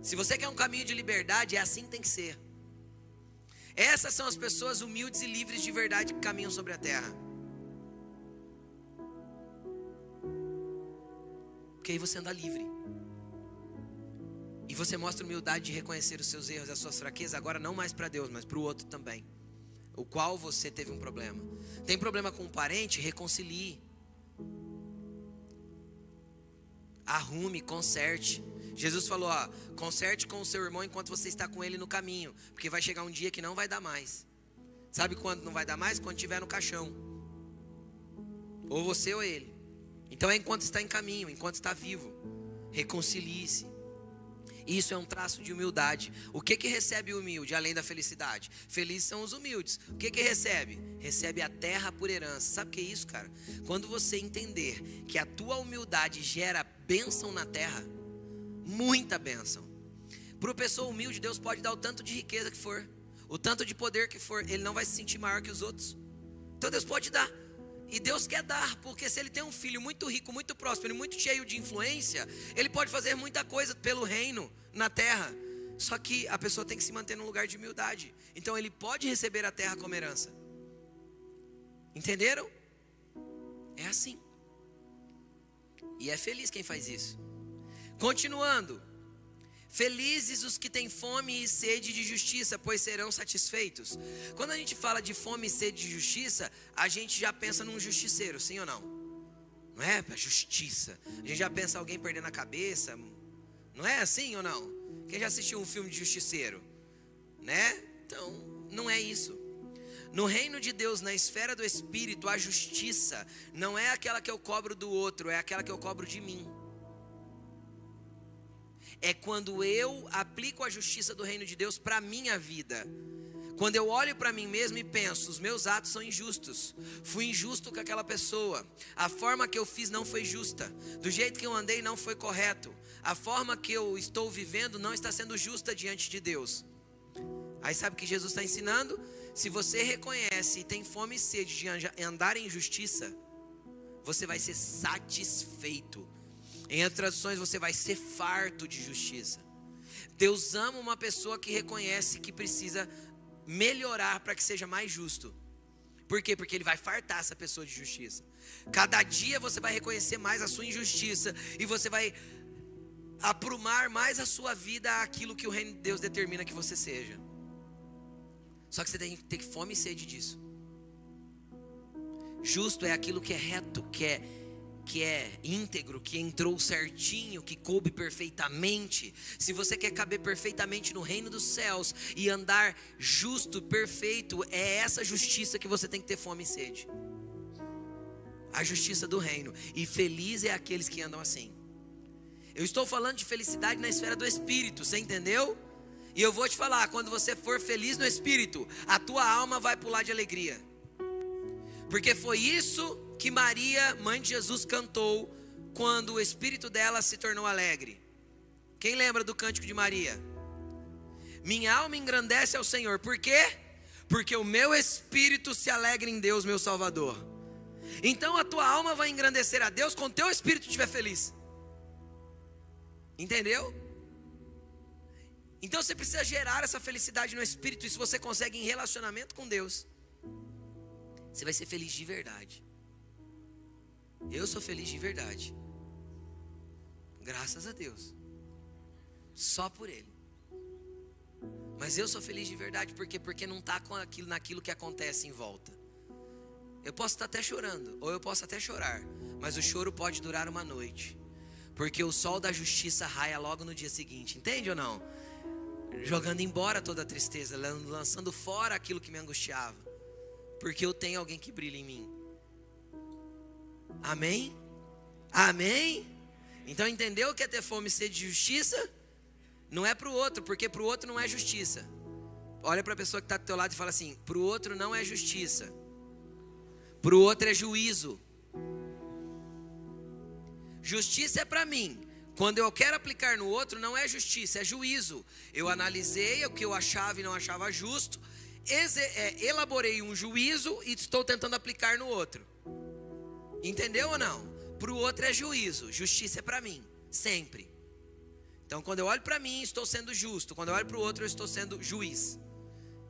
Se você quer um caminho de liberdade, é assim que tem que ser. Essas são as pessoas humildes e livres de verdade que caminham sobre a terra. Porque aí você anda livre. E você mostra humildade de reconhecer os seus erros e as suas fraquezas, agora não mais para Deus, mas para o outro também. O qual você teve um problema. Tem problema com um parente? Reconcilie. Arrume, conserte. Jesus falou: ó, conserte com o seu irmão enquanto você está com ele no caminho, porque vai chegar um dia que não vai dar mais. Sabe quando não vai dar mais? Quando estiver no caixão. Ou você ou ele. Então é enquanto está em caminho, enquanto está vivo. Reconcilie-se. Isso é um traço de humildade. O que que recebe o humilde além da felicidade? Felizes são os humildes. O que que recebe? Recebe a terra por herança. Sabe o que é isso, cara? Quando você entender que a tua humildade gera bênção na terra, muita bênção. Para uma pessoa humilde, Deus pode dar o tanto de riqueza que for, o tanto de poder que for, ele não vai se sentir maior que os outros. Então Deus pode dar. E Deus quer dar, porque se ele tem um filho muito rico, muito próspero, muito cheio de influência, ele pode fazer muita coisa pelo reino na terra. Só que a pessoa tem que se manter num lugar de humildade. Então ele pode receber a terra como herança. Entenderam? É assim. E é feliz quem faz isso. Continuando. Felizes os que têm fome e sede de justiça, pois serão satisfeitos. Quando a gente fala de fome e sede de justiça, a gente já pensa num justiceiro, sim ou não? Não é? A justiça. A gente já pensa alguém perdendo a cabeça. Não é assim ou não? Quem já assistiu um filme de justiceiro? Né? Então, não é isso. No reino de Deus, na esfera do espírito, a justiça não é aquela que eu cobro do outro, é aquela que eu cobro de mim é quando eu aplico a justiça do reino de Deus para minha vida. Quando eu olho para mim mesmo e penso, os meus atos são injustos. Fui injusto com aquela pessoa. A forma que eu fiz não foi justa. Do jeito que eu andei não foi correto. A forma que eu estou vivendo não está sendo justa diante de Deus. Aí sabe o que Jesus está ensinando? Se você reconhece e tem fome e sede de andar em justiça, você vai ser satisfeito em outras traduções, você vai ser farto de justiça. Deus ama uma pessoa que reconhece que precisa melhorar para que seja mais justo. Por quê? Porque Ele vai fartar essa pessoa de justiça. Cada dia você vai reconhecer mais a sua injustiça e você vai aprumar mais a sua vida àquilo que o reino de Deus determina que você seja. Só que você tem que ter fome e sede disso. Justo é aquilo que é reto, que é que é íntegro, que entrou certinho, que coube perfeitamente. Se você quer caber perfeitamente no reino dos céus e andar justo, perfeito, é essa justiça que você tem que ter fome e sede. A justiça do reino. E feliz é aqueles que andam assim. Eu estou falando de felicidade na esfera do espírito, você entendeu? E eu vou te falar, quando você for feliz no espírito, a tua alma vai pular de alegria. Porque foi isso que Maria, mãe de Jesus, cantou quando o espírito dela se tornou alegre. Quem lembra do cântico de Maria? Minha alma engrandece ao Senhor, por quê? Porque o meu espírito se alegra em Deus, meu Salvador. Então a tua alma vai engrandecer a Deus quando teu espírito estiver feliz. Entendeu? Então você precisa gerar essa felicidade no espírito, e se você consegue em relacionamento com Deus, você vai ser feliz de verdade. Eu sou feliz de verdade. Graças a Deus. Só por Ele. Mas eu sou feliz de verdade porque porque não está com aquilo naquilo que acontece em volta. Eu posso estar até chorando, ou eu posso até chorar, mas o choro pode durar uma noite. Porque o sol da justiça raia logo no dia seguinte, entende ou não? Jogando embora toda a tristeza, lançando fora aquilo que me angustiava. Porque eu tenho alguém que brilha em mim. Amém? Amém? Então entendeu o que é ter fome e sede de justiça? Não é para o outro, porque para o outro não é justiça. Olha para a pessoa que está do teu lado e fala assim: para o outro não é justiça, para o outro é juízo. Justiça é para mim, Quando eu quero aplicar no outro, não é justiça, é juízo. Eu analisei o que eu achava e não achava justo, é, elaborei um juízo e estou tentando aplicar no outro. Entendeu ou não? Para o outro é juízo, justiça é para mim, sempre. Então, quando eu olho para mim, estou sendo justo. Quando eu olho para o outro, eu estou sendo juiz.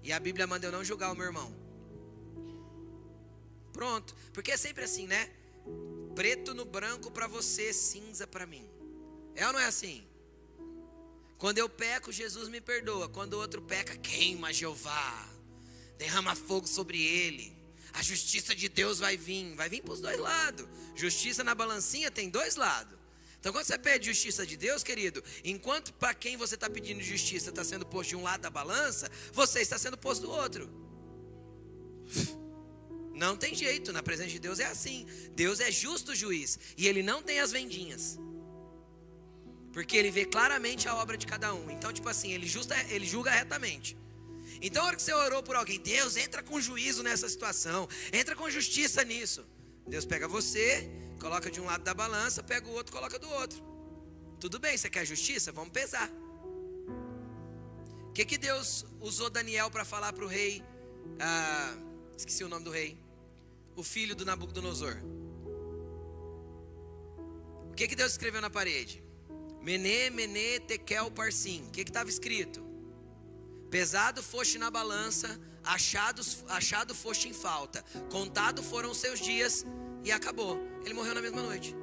E a Bíblia manda eu não julgar o meu irmão. Pronto. Porque é sempre assim, né? Preto no branco para você, cinza para mim. É ou não é assim? Quando eu peco, Jesus me perdoa. Quando o outro peca, queima Jeová. Derrama fogo sobre ele. A justiça de Deus vai vir. Vai vir para os dois lados. Justiça na balancinha tem dois lados. Então, quando você pede justiça de Deus, querido, enquanto para quem você está pedindo justiça está sendo posto de um lado da balança, você está sendo posto do outro. Não tem jeito, na presença de Deus é assim. Deus é justo juiz e ele não tem as vendinhas. Porque ele vê claramente a obra de cada um. Então, tipo assim, ele, justa, ele julga retamente. Então, a hora que você orou por alguém, Deus entra com juízo nessa situação, entra com justiça nisso. Deus pega você, coloca de um lado da balança, pega o outro, coloca do outro. Tudo bem, você quer justiça? Vamos pesar. O que, que Deus usou Daniel para falar para o rei? Ah, esqueci o nome do rei. O filho do Nabucodonosor. O que, que Deus escreveu na parede? Mene, mene, tekel, parsim. O que estava escrito? Pesado foste na balança, achados, achado foste em falta. Contado foram os seus dias e acabou. Ele morreu na mesma noite.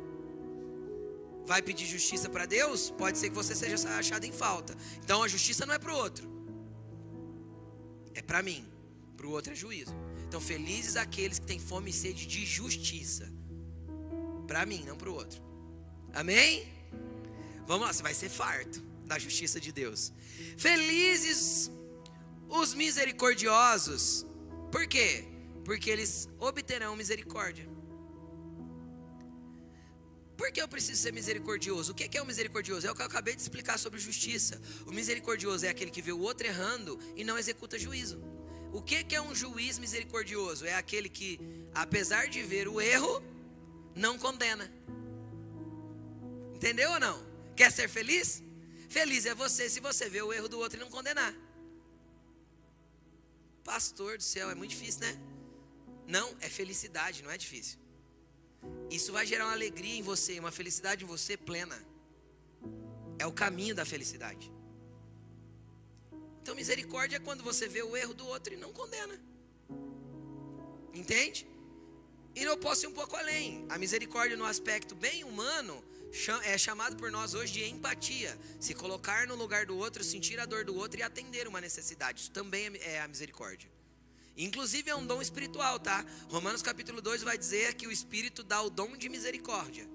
Vai pedir justiça para Deus? Pode ser que você seja achado em falta. Então a justiça não é para o outro, é para mim. Para o outro é juízo. Então felizes aqueles que têm fome e sede de justiça. Para mim, não para o outro. Amém? Vamos lá, você vai ser farto da justiça de Deus. Felizes os misericordiosos. Por quê? Porque eles obterão misericórdia. Por que eu preciso ser misericordioso? O que é o misericordioso? É o que eu acabei de explicar sobre justiça. O misericordioso é aquele que vê o outro errando e não executa juízo. O que é um juiz misericordioso? É aquele que, apesar de ver o erro, não condena. Entendeu ou não? Quer ser feliz? Feliz é você se você vê o erro do outro e não condenar. Pastor do céu, é muito difícil, né? Não, é felicidade, não é difícil. Isso vai gerar uma alegria em você, uma felicidade em você plena. É o caminho da felicidade. Então, misericórdia é quando você vê o erro do outro e não condena. Entende? E eu posso ir um pouco além. A misericórdia no aspecto bem humano é chamado por nós hoje de empatia. Se colocar no lugar do outro, sentir a dor do outro e atender uma necessidade. Isso também é, é a misericórdia. Inclusive é um dom espiritual, tá? Romanos capítulo 2 vai dizer que o Espírito dá o dom de misericórdia.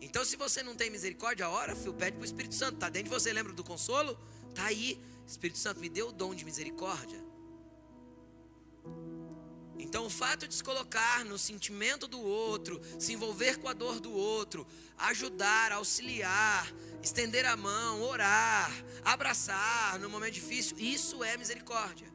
Então, se você não tem misericórdia, ora, filho, pede para o Espírito Santo. Tá dentro de você, lembra do consolo? Tá aí. Espírito Santo, me deu o dom de misericórdia. Então, o fato de se colocar no sentimento do outro, se envolver com a dor do outro, ajudar, auxiliar, estender a mão, orar, abraçar no momento difícil, isso é misericórdia.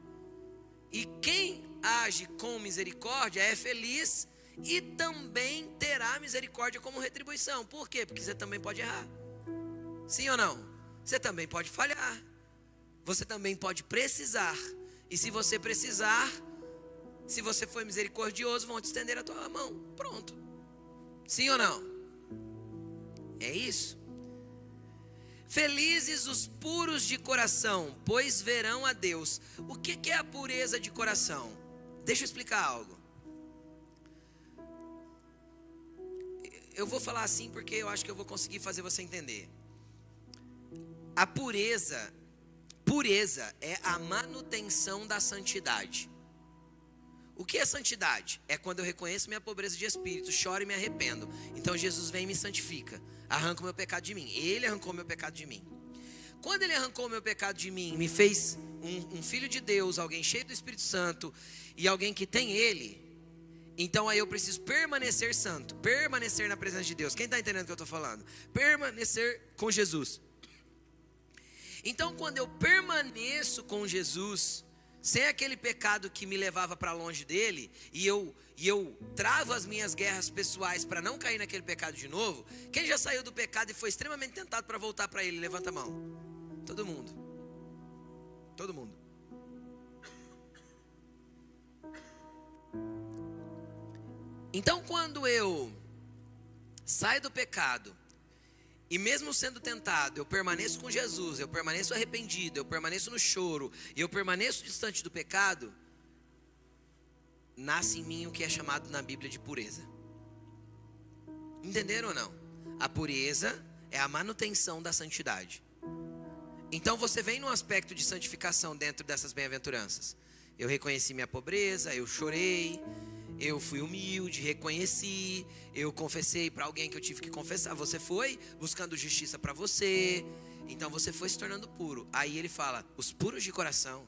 E quem age com misericórdia é feliz e também terá misericórdia como retribuição. Por quê? Porque você também pode errar. Sim ou não? Você também pode falhar. Você também pode precisar. E se você precisar, se você for misericordioso, vão te estender a tua mão. Pronto. Sim ou não? É isso. Felizes os puros de coração, pois verão a Deus. O que é a pureza de coração? Deixa eu explicar algo. Eu vou falar assim porque eu acho que eu vou conseguir fazer você entender. A pureza, pureza é a manutenção da santidade. O que é santidade? É quando eu reconheço minha pobreza de espírito, choro e me arrependo. Então Jesus vem e me santifica arranca o meu pecado de mim. Ele arrancou o meu pecado de mim. Quando ele arrancou o meu pecado de mim, me fez um, um filho de Deus, alguém cheio do Espírito Santo e alguém que tem ele, então aí eu preciso permanecer santo, permanecer na presença de Deus. Quem está entendendo o que eu estou falando? Permanecer com Jesus. Então, quando eu permaneço com Jesus, sem aquele pecado que me levava para longe dele, e eu e eu travo as minhas guerras pessoais para não cair naquele pecado de novo, quem já saiu do pecado e foi extremamente tentado para voltar para ele, levanta a mão. Todo mundo. Todo mundo. Então, quando eu saio do pecado, e mesmo sendo tentado, eu permaneço com Jesus, eu permaneço arrependido, eu permaneço no choro, eu permaneço distante do pecado, nasce em mim o que é chamado na Bíblia de pureza. Entenderam ou não? A pureza é a manutenção da santidade. Então você vem num aspecto de santificação dentro dessas bem-aventuranças. Eu reconheci minha pobreza, eu chorei, eu fui humilde, reconheci, eu confessei para alguém que eu tive que confessar. Você foi buscando justiça para você, então você foi se tornando puro. Aí ele fala: os puros de coração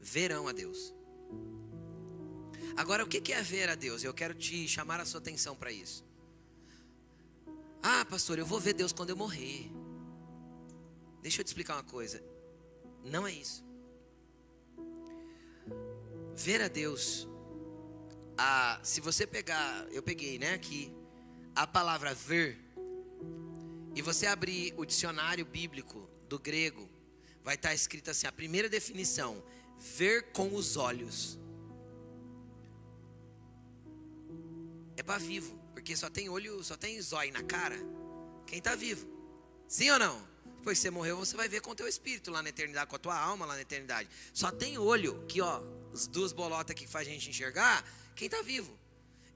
verão a Deus. Agora, o que é ver a Deus? Eu quero te chamar a sua atenção para isso. Ah, pastor, eu vou ver Deus quando eu morrer. Deixa eu te explicar uma coisa. Não é isso. Ver a Deus, a, se você pegar, eu peguei, né, aqui, a palavra ver, e você abrir o dicionário bíblico do grego, vai estar escrito assim: a primeira definição, ver com os olhos. é para vivo, porque só tem olho, só tem zóio na cara. Quem está vivo? Sim ou não? Que você morreu, você vai ver com o teu espírito lá na eternidade, com a tua alma lá na eternidade. Só tem olho, que ó, as duas bolotas que faz a gente enxergar, quem está vivo.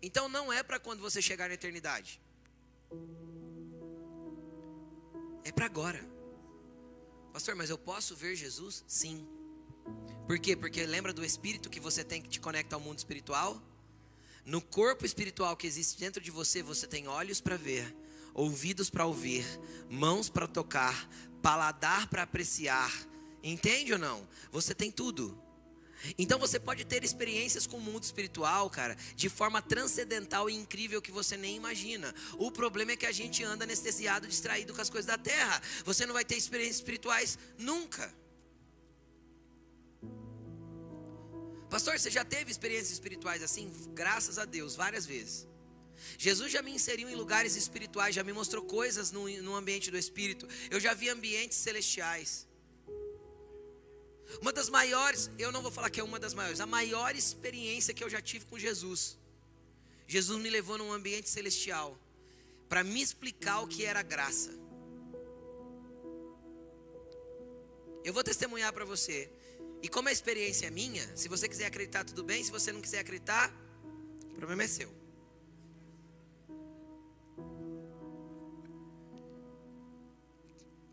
Então não é para quando você chegar na eternidade. É para agora. Pastor, mas eu posso ver Jesus? Sim. Por quê? Porque lembra do espírito que você tem que te conecta ao mundo espiritual? No corpo espiritual que existe dentro de você, você tem olhos para ver, ouvidos para ouvir, mãos para tocar, paladar para apreciar. Entende ou não? Você tem tudo. Então você pode ter experiências com o mundo espiritual, cara, de forma transcendental e incrível que você nem imagina. O problema é que a gente anda anestesiado, distraído com as coisas da terra. Você não vai ter experiências espirituais nunca. Pastor, você já teve experiências espirituais assim? Graças a Deus, várias vezes. Jesus já me inseriu em lugares espirituais, já me mostrou coisas no, no ambiente do espírito. Eu já vi ambientes celestiais. Uma das maiores, eu não vou falar que é uma das maiores, a maior experiência que eu já tive com Jesus. Jesus me levou num ambiente celestial para me explicar o que era graça. Eu vou testemunhar para você. E como a experiência é minha, se você quiser acreditar, tudo bem. Se você não quiser acreditar, o problema é seu.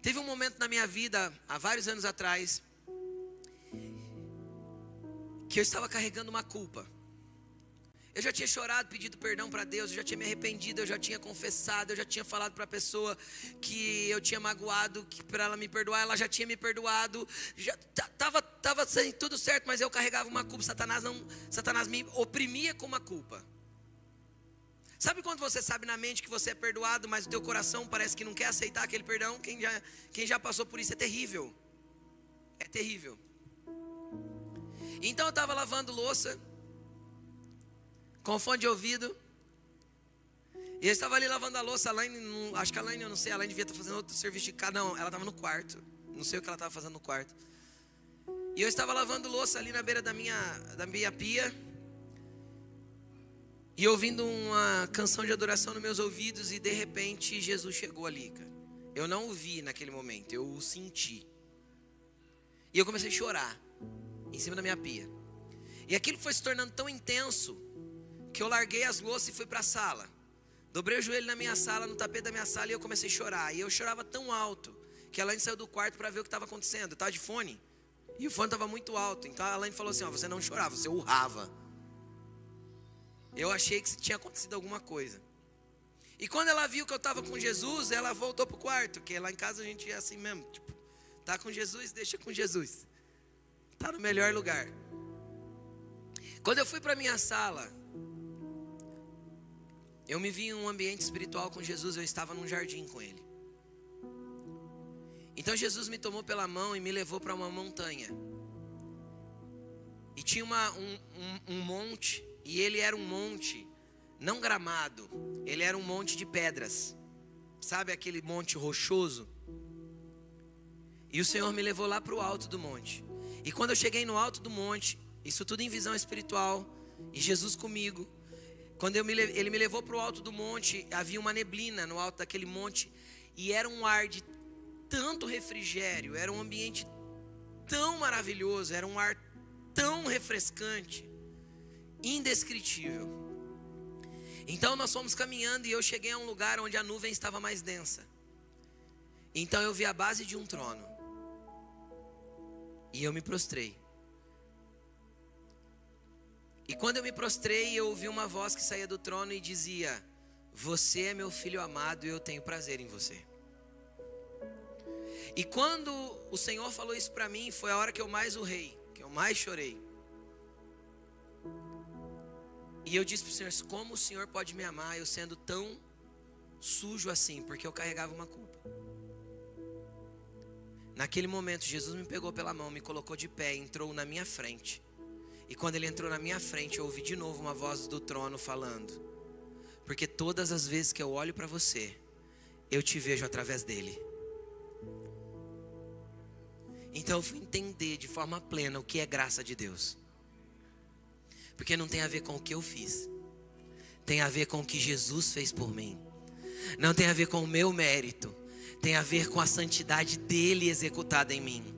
Teve um momento na minha vida, há vários anos atrás, que eu estava carregando uma culpa. Eu já tinha chorado, pedido perdão para Deus, eu já tinha me arrependido, eu já tinha confessado, eu já tinha falado para a pessoa que eu tinha magoado, que para ela me perdoar, ela já tinha me perdoado. Já tava tava tudo certo, mas eu carregava uma culpa. Satanás não, Satanás me oprimia com uma culpa. Sabe quando você sabe na mente que você é perdoado, mas o teu coração parece que não quer aceitar aquele perdão? Quem já, quem já passou por isso é terrível. É terrível. Então eu estava lavando louça com fone de ouvido. E eu estava ali lavando a louça, a Laine, acho que a Laine, eu não sei, a Laine devia estar fazendo outro serviço de casa. Não, ela estava no quarto. Não sei o que ela estava fazendo no quarto. E eu estava lavando louça ali na beira da minha, da minha pia. E ouvindo uma canção de adoração nos meus ouvidos. E de repente Jesus chegou ali, cara. Eu não o vi naquele momento, eu o senti. E eu comecei a chorar em cima da minha pia. E aquilo foi se tornando tão intenso que eu larguei as louças e fui para a sala. Dobrei o joelho na minha sala, no tapete da minha sala, e eu comecei a chorar. E eu chorava tão alto que a Elaine saiu do quarto para ver o que estava acontecendo. Estava de fone. E o fone estava muito alto. Então a Elaine falou assim: ó, você não chorava, você urrava. Eu achei que tinha acontecido alguma coisa. E quando ela viu que eu estava com Jesus, ela voltou para o quarto. Porque lá em casa a gente é assim mesmo. Tipo, tá com Jesus, deixa com Jesus. Tá no melhor lugar. Quando eu fui para minha sala, eu me vi em um ambiente espiritual com Jesus, eu estava num jardim com ele. Então Jesus me tomou pela mão e me levou para uma montanha. E tinha uma, um, um, um monte, e ele era um monte, não gramado, ele era um monte de pedras. Sabe aquele monte rochoso? E o Senhor me levou lá para o alto do monte. E quando eu cheguei no alto do monte, isso tudo em visão espiritual, e Jesus comigo, quando me, ele me levou para o alto do monte, havia uma neblina no alto daquele monte, e era um ar de tanto refrigério, era um ambiente tão maravilhoso, era um ar tão refrescante, indescritível. Então nós fomos caminhando e eu cheguei a um lugar onde a nuvem estava mais densa. Então eu vi a base de um trono. E eu me prostrei. E quando eu me prostrei, eu ouvi uma voz que saía do trono e dizia: Você é meu filho amado e eu tenho prazer em você. E quando o Senhor falou isso para mim, foi a hora que eu mais urrei, que eu mais chorei. E eu disse para o Senhor: Como o Senhor pode me amar eu sendo tão sujo assim? Porque eu carregava uma culpa. Naquele momento, Jesus me pegou pela mão, me colocou de pé, entrou na minha frente. E quando ele entrou na minha frente, eu ouvi de novo uma voz do trono falando: Porque todas as vezes que eu olho para você, eu te vejo através dele. Então eu fui entender de forma plena o que é graça de Deus. Porque não tem a ver com o que eu fiz, tem a ver com o que Jesus fez por mim. Não tem a ver com o meu mérito, tem a ver com a santidade dele executada em mim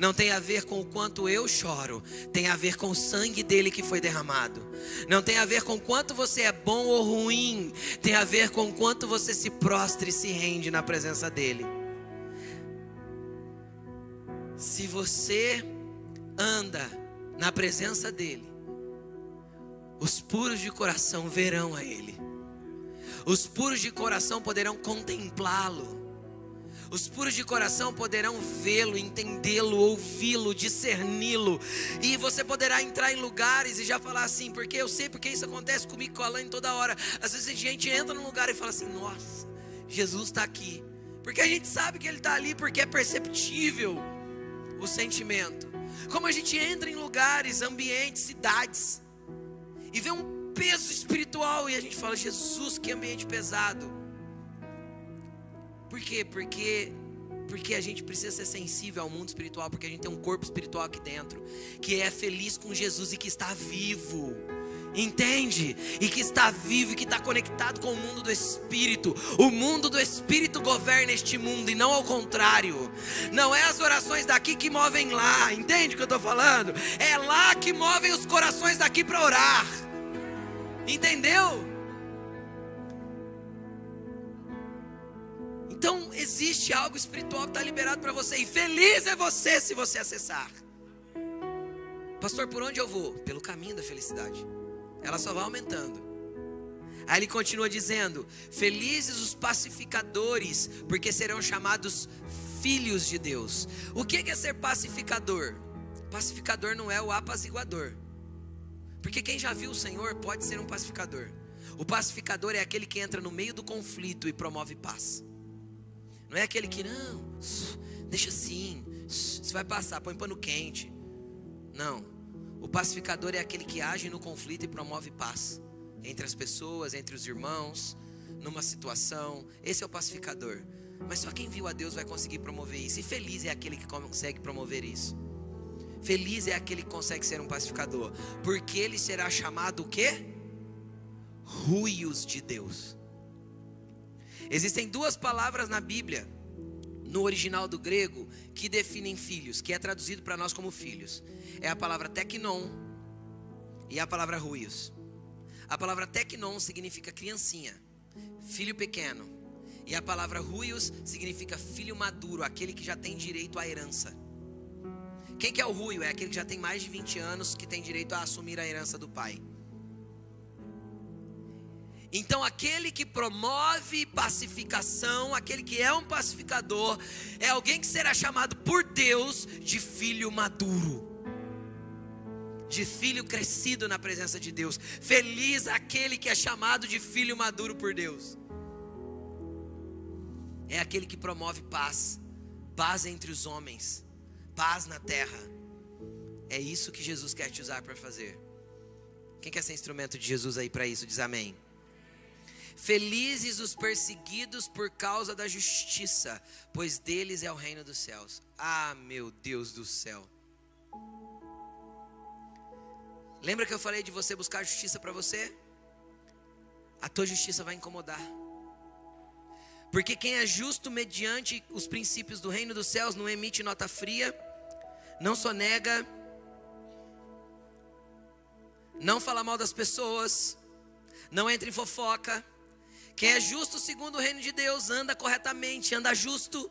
não tem a ver com o quanto eu choro, tem a ver com o sangue dele que foi derramado. Não tem a ver com quanto você é bom ou ruim, tem a ver com quanto você se prostra e se rende na presença dele. Se você anda na presença dele, os puros de coração verão a ele. Os puros de coração poderão contemplá-lo. Os puros de coração poderão vê-lo, entendê-lo, ouvi-lo, discerni-lo. E você poderá entrar em lugares e já falar assim, porque eu sei porque isso acontece comigo com a Alain toda hora. Às vezes a gente entra num lugar e fala assim: Nossa, Jesus está aqui. Porque a gente sabe que Ele está ali, porque é perceptível o sentimento. Como a gente entra em lugares, ambientes, cidades, e vê um peso espiritual e a gente fala: Jesus, que ambiente pesado. Por quê? Porque porque a gente precisa ser sensível ao mundo espiritual, porque a gente tem um corpo espiritual aqui dentro, que é feliz com Jesus e que está vivo. Entende? E que está vivo e que está conectado com o mundo do Espírito. O mundo do Espírito governa este mundo e não ao contrário. Não é as orações daqui que movem lá. Entende o que eu estou falando? É lá que movem os corações daqui para orar. Entendeu? Então existe algo espiritual que está liberado para você. E feliz é você se você acessar. Pastor, por onde eu vou? Pelo caminho da felicidade. Ela só vai aumentando. Aí ele continua dizendo: Felizes os pacificadores, porque serão chamados filhos de Deus. O que é ser pacificador? Pacificador não é o apaziguador. Porque quem já viu o Senhor pode ser um pacificador. O pacificador é aquele que entra no meio do conflito e promove paz. Não é aquele que, não, deixa assim, isso vai passar, põe pano quente. Não. O pacificador é aquele que age no conflito e promove paz entre as pessoas, entre os irmãos, numa situação. Esse é o pacificador. Mas só quem viu a Deus vai conseguir promover isso. E feliz é aquele que consegue promover isso. Feliz é aquele que consegue ser um pacificador, porque ele será chamado o quê? Ruios de Deus. Existem duas palavras na Bíblia, no original do grego, que definem filhos, que é traduzido para nós como filhos. É a palavra teknon e a palavra ruios. A palavra teknon significa criancinha, filho pequeno. E a palavra ruios significa filho maduro, aquele que já tem direito à herança. Quem que é o ruio? É aquele que já tem mais de 20 anos, que tem direito a assumir a herança do pai. Então, aquele que promove pacificação, aquele que é um pacificador, é alguém que será chamado por Deus de filho maduro, de filho crescido na presença de Deus. Feliz aquele que é chamado de filho maduro por Deus. É aquele que promove paz, paz entre os homens, paz na terra. É isso que Jesus quer te usar para fazer. Quem quer ser instrumento de Jesus aí para isso? Diz amém. Felizes os perseguidos por causa da justiça, pois deles é o reino dos céus. Ah, meu Deus do céu. Lembra que eu falei de você buscar justiça para você? A tua justiça vai incomodar. Porque quem é justo mediante os princípios do reino dos céus não emite nota fria, não sonega, não fala mal das pessoas, não entra em fofoca. Quem é justo segundo o reino de Deus anda corretamente, anda justo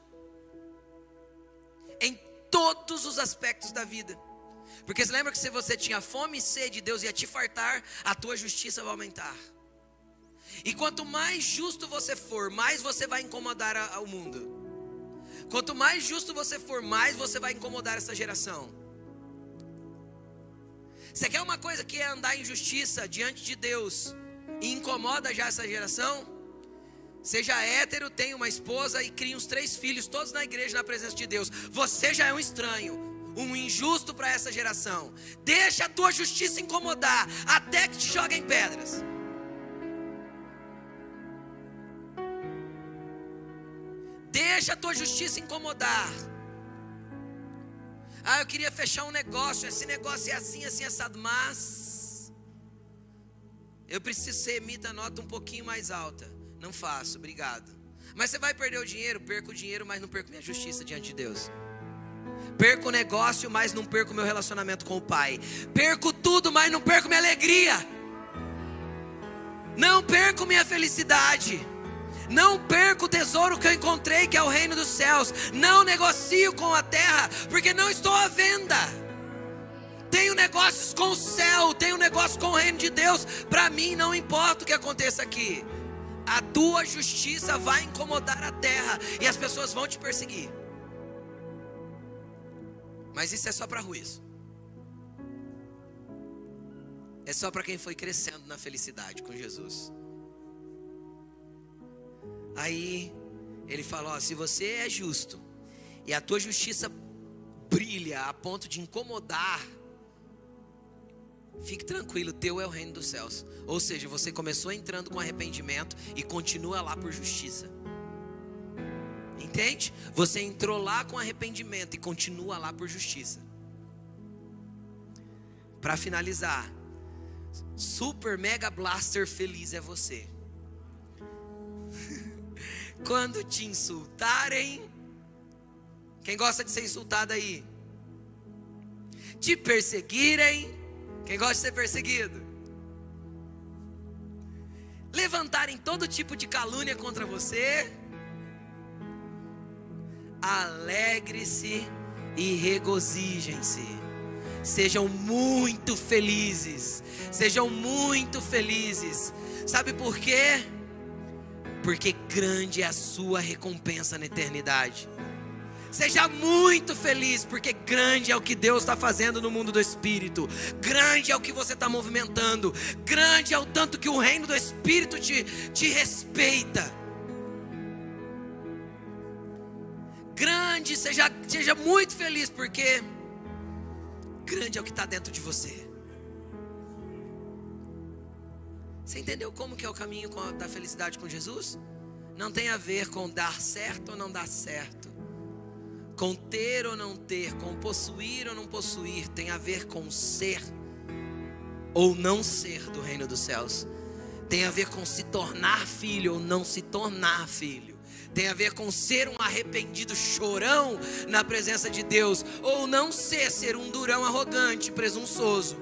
em todos os aspectos da vida. Porque você lembra que se você tinha fome e sede, Deus ia te fartar, a tua justiça vai aumentar. E quanto mais justo você for, mais você vai incomodar ao mundo. Quanto mais justo você for, mais você vai incomodar essa geração. Você quer uma coisa que é andar em justiça diante de Deus e incomoda já essa geração? Seja hétero, tenha uma esposa e crie uns três filhos, todos na igreja, na presença de Deus. Você já é um estranho, um injusto para essa geração. Deixa a tua justiça incomodar, até que te joguem pedras. Deixa a tua justiça incomodar. Ah, eu queria fechar um negócio, esse negócio é assim, assim, assado, mas eu preciso ser emita nota um pouquinho mais alta. Não faço, obrigado. Mas você vai perder o dinheiro? Perco o dinheiro, mas não perco minha justiça diante de Deus. Perco o negócio, mas não perco meu relacionamento com o Pai. Perco tudo, mas não perco minha alegria. Não perco minha felicidade. Não perco o tesouro que eu encontrei, que é o reino dos céus. Não negocio com a terra, porque não estou à venda. Tenho negócios com o céu, tenho negócio com o reino de Deus. Para mim, não importa o que aconteça aqui. A tua justiça vai incomodar a terra e as pessoas vão te perseguir. Mas isso é só para ruízo. É só para quem foi crescendo na felicidade com Jesus. Aí ele fala: se você é justo e a tua justiça brilha a ponto de incomodar, fique tranquilo, teu é o reino dos céus. Ou seja, você começou entrando com arrependimento e continua lá por justiça. Entende? Você entrou lá com arrependimento e continua lá por justiça. Para finalizar, super mega blaster feliz é você. Quando te insultarem, quem gosta de ser insultado aí? Te perseguirem, quem gosta de ser perseguido? Levantarem todo tipo de calúnia contra você, alegre-se e regozijem-se. Sejam muito felizes. Sejam muito felizes. Sabe por quê? porque grande é a sua recompensa na eternidade. Seja muito feliz, porque grande é o que Deus está fazendo no mundo do Espírito, grande é o que você está movimentando, grande é o tanto que o reino do Espírito te, te respeita. Grande, seja, seja muito feliz, porque grande é o que está dentro de você. Você entendeu como que é o caminho da felicidade com Jesus? Não tem a ver com dar certo ou não dar certo, com ter ou não ter, com possuir ou não possuir, tem a ver com ser ou não ser do reino dos céus. Tem a ver com se tornar filho ou não se tornar filho. Tem a ver com ser um arrependido chorão na presença de Deus ou não ser, ser um durão arrogante, presunçoso.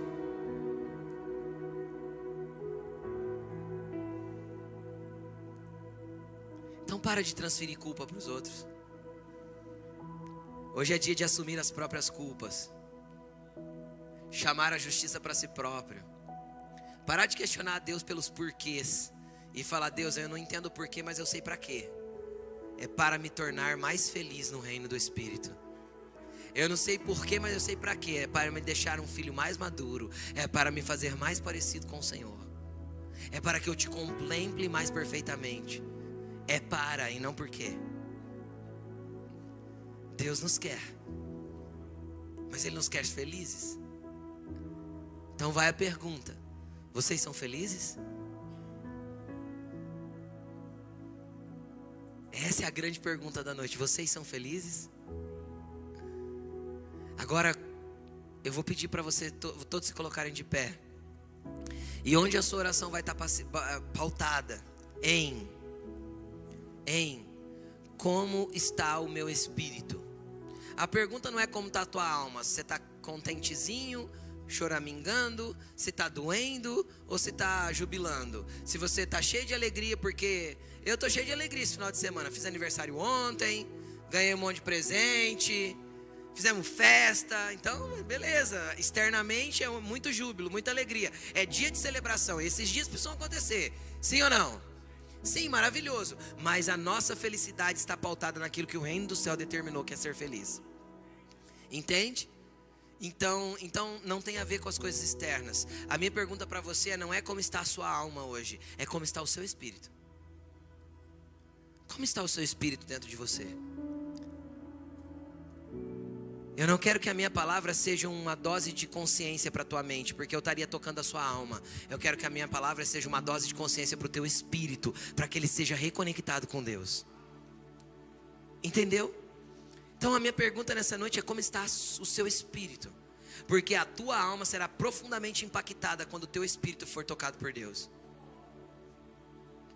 Então para de transferir culpa para os outros. Hoje é dia de assumir as próprias culpas. Chamar a justiça para si próprio. Parar de questionar a Deus pelos porquês e falar: "Deus, eu não entendo o porquê, mas eu sei para quê". É para me tornar mais feliz no reino do espírito. Eu não sei porquê, mas eu sei para quê. É para me deixar um filho mais maduro. É para me fazer mais parecido com o Senhor. É para que eu te contemple mais perfeitamente é para e não porque. Deus nos quer, mas Ele nos quer felizes. Então vai a pergunta: vocês são felizes? Essa é a grande pergunta da noite. Vocês são felizes? Agora, eu vou pedir para você todos se colocarem de pé. E onde a sua oração vai estar pautada? Em, em como está o meu espírito? A pergunta não é como está a tua alma. Se você está contentezinho, choramingando, se está doendo ou se está jubilando. Se você está cheio de alegria, porque eu estou cheio de alegria esse final de semana. Fiz aniversário ontem, ganhei um monte de presente, fizemos festa. Então, beleza. Externamente é muito júbilo, muita alegria. É dia de celebração. Esses dias precisam acontecer. Sim ou não? Sim, maravilhoso. Mas a nossa felicidade está pautada naquilo que o reino do céu determinou que é ser feliz. Entende? Então, então não tem a ver com as coisas externas. A minha pergunta para você é, não é como está a sua alma hoje, é como está o seu espírito. Como está o seu espírito dentro de você? Eu não quero que a minha palavra seja uma dose de consciência para a tua mente, porque eu estaria tocando a sua alma. Eu quero que a minha palavra seja uma dose de consciência para o teu espírito, para que ele seja reconectado com Deus. Entendeu? Então a minha pergunta nessa noite é como está o seu espírito? Porque a tua alma será profundamente impactada quando o teu espírito for tocado por Deus.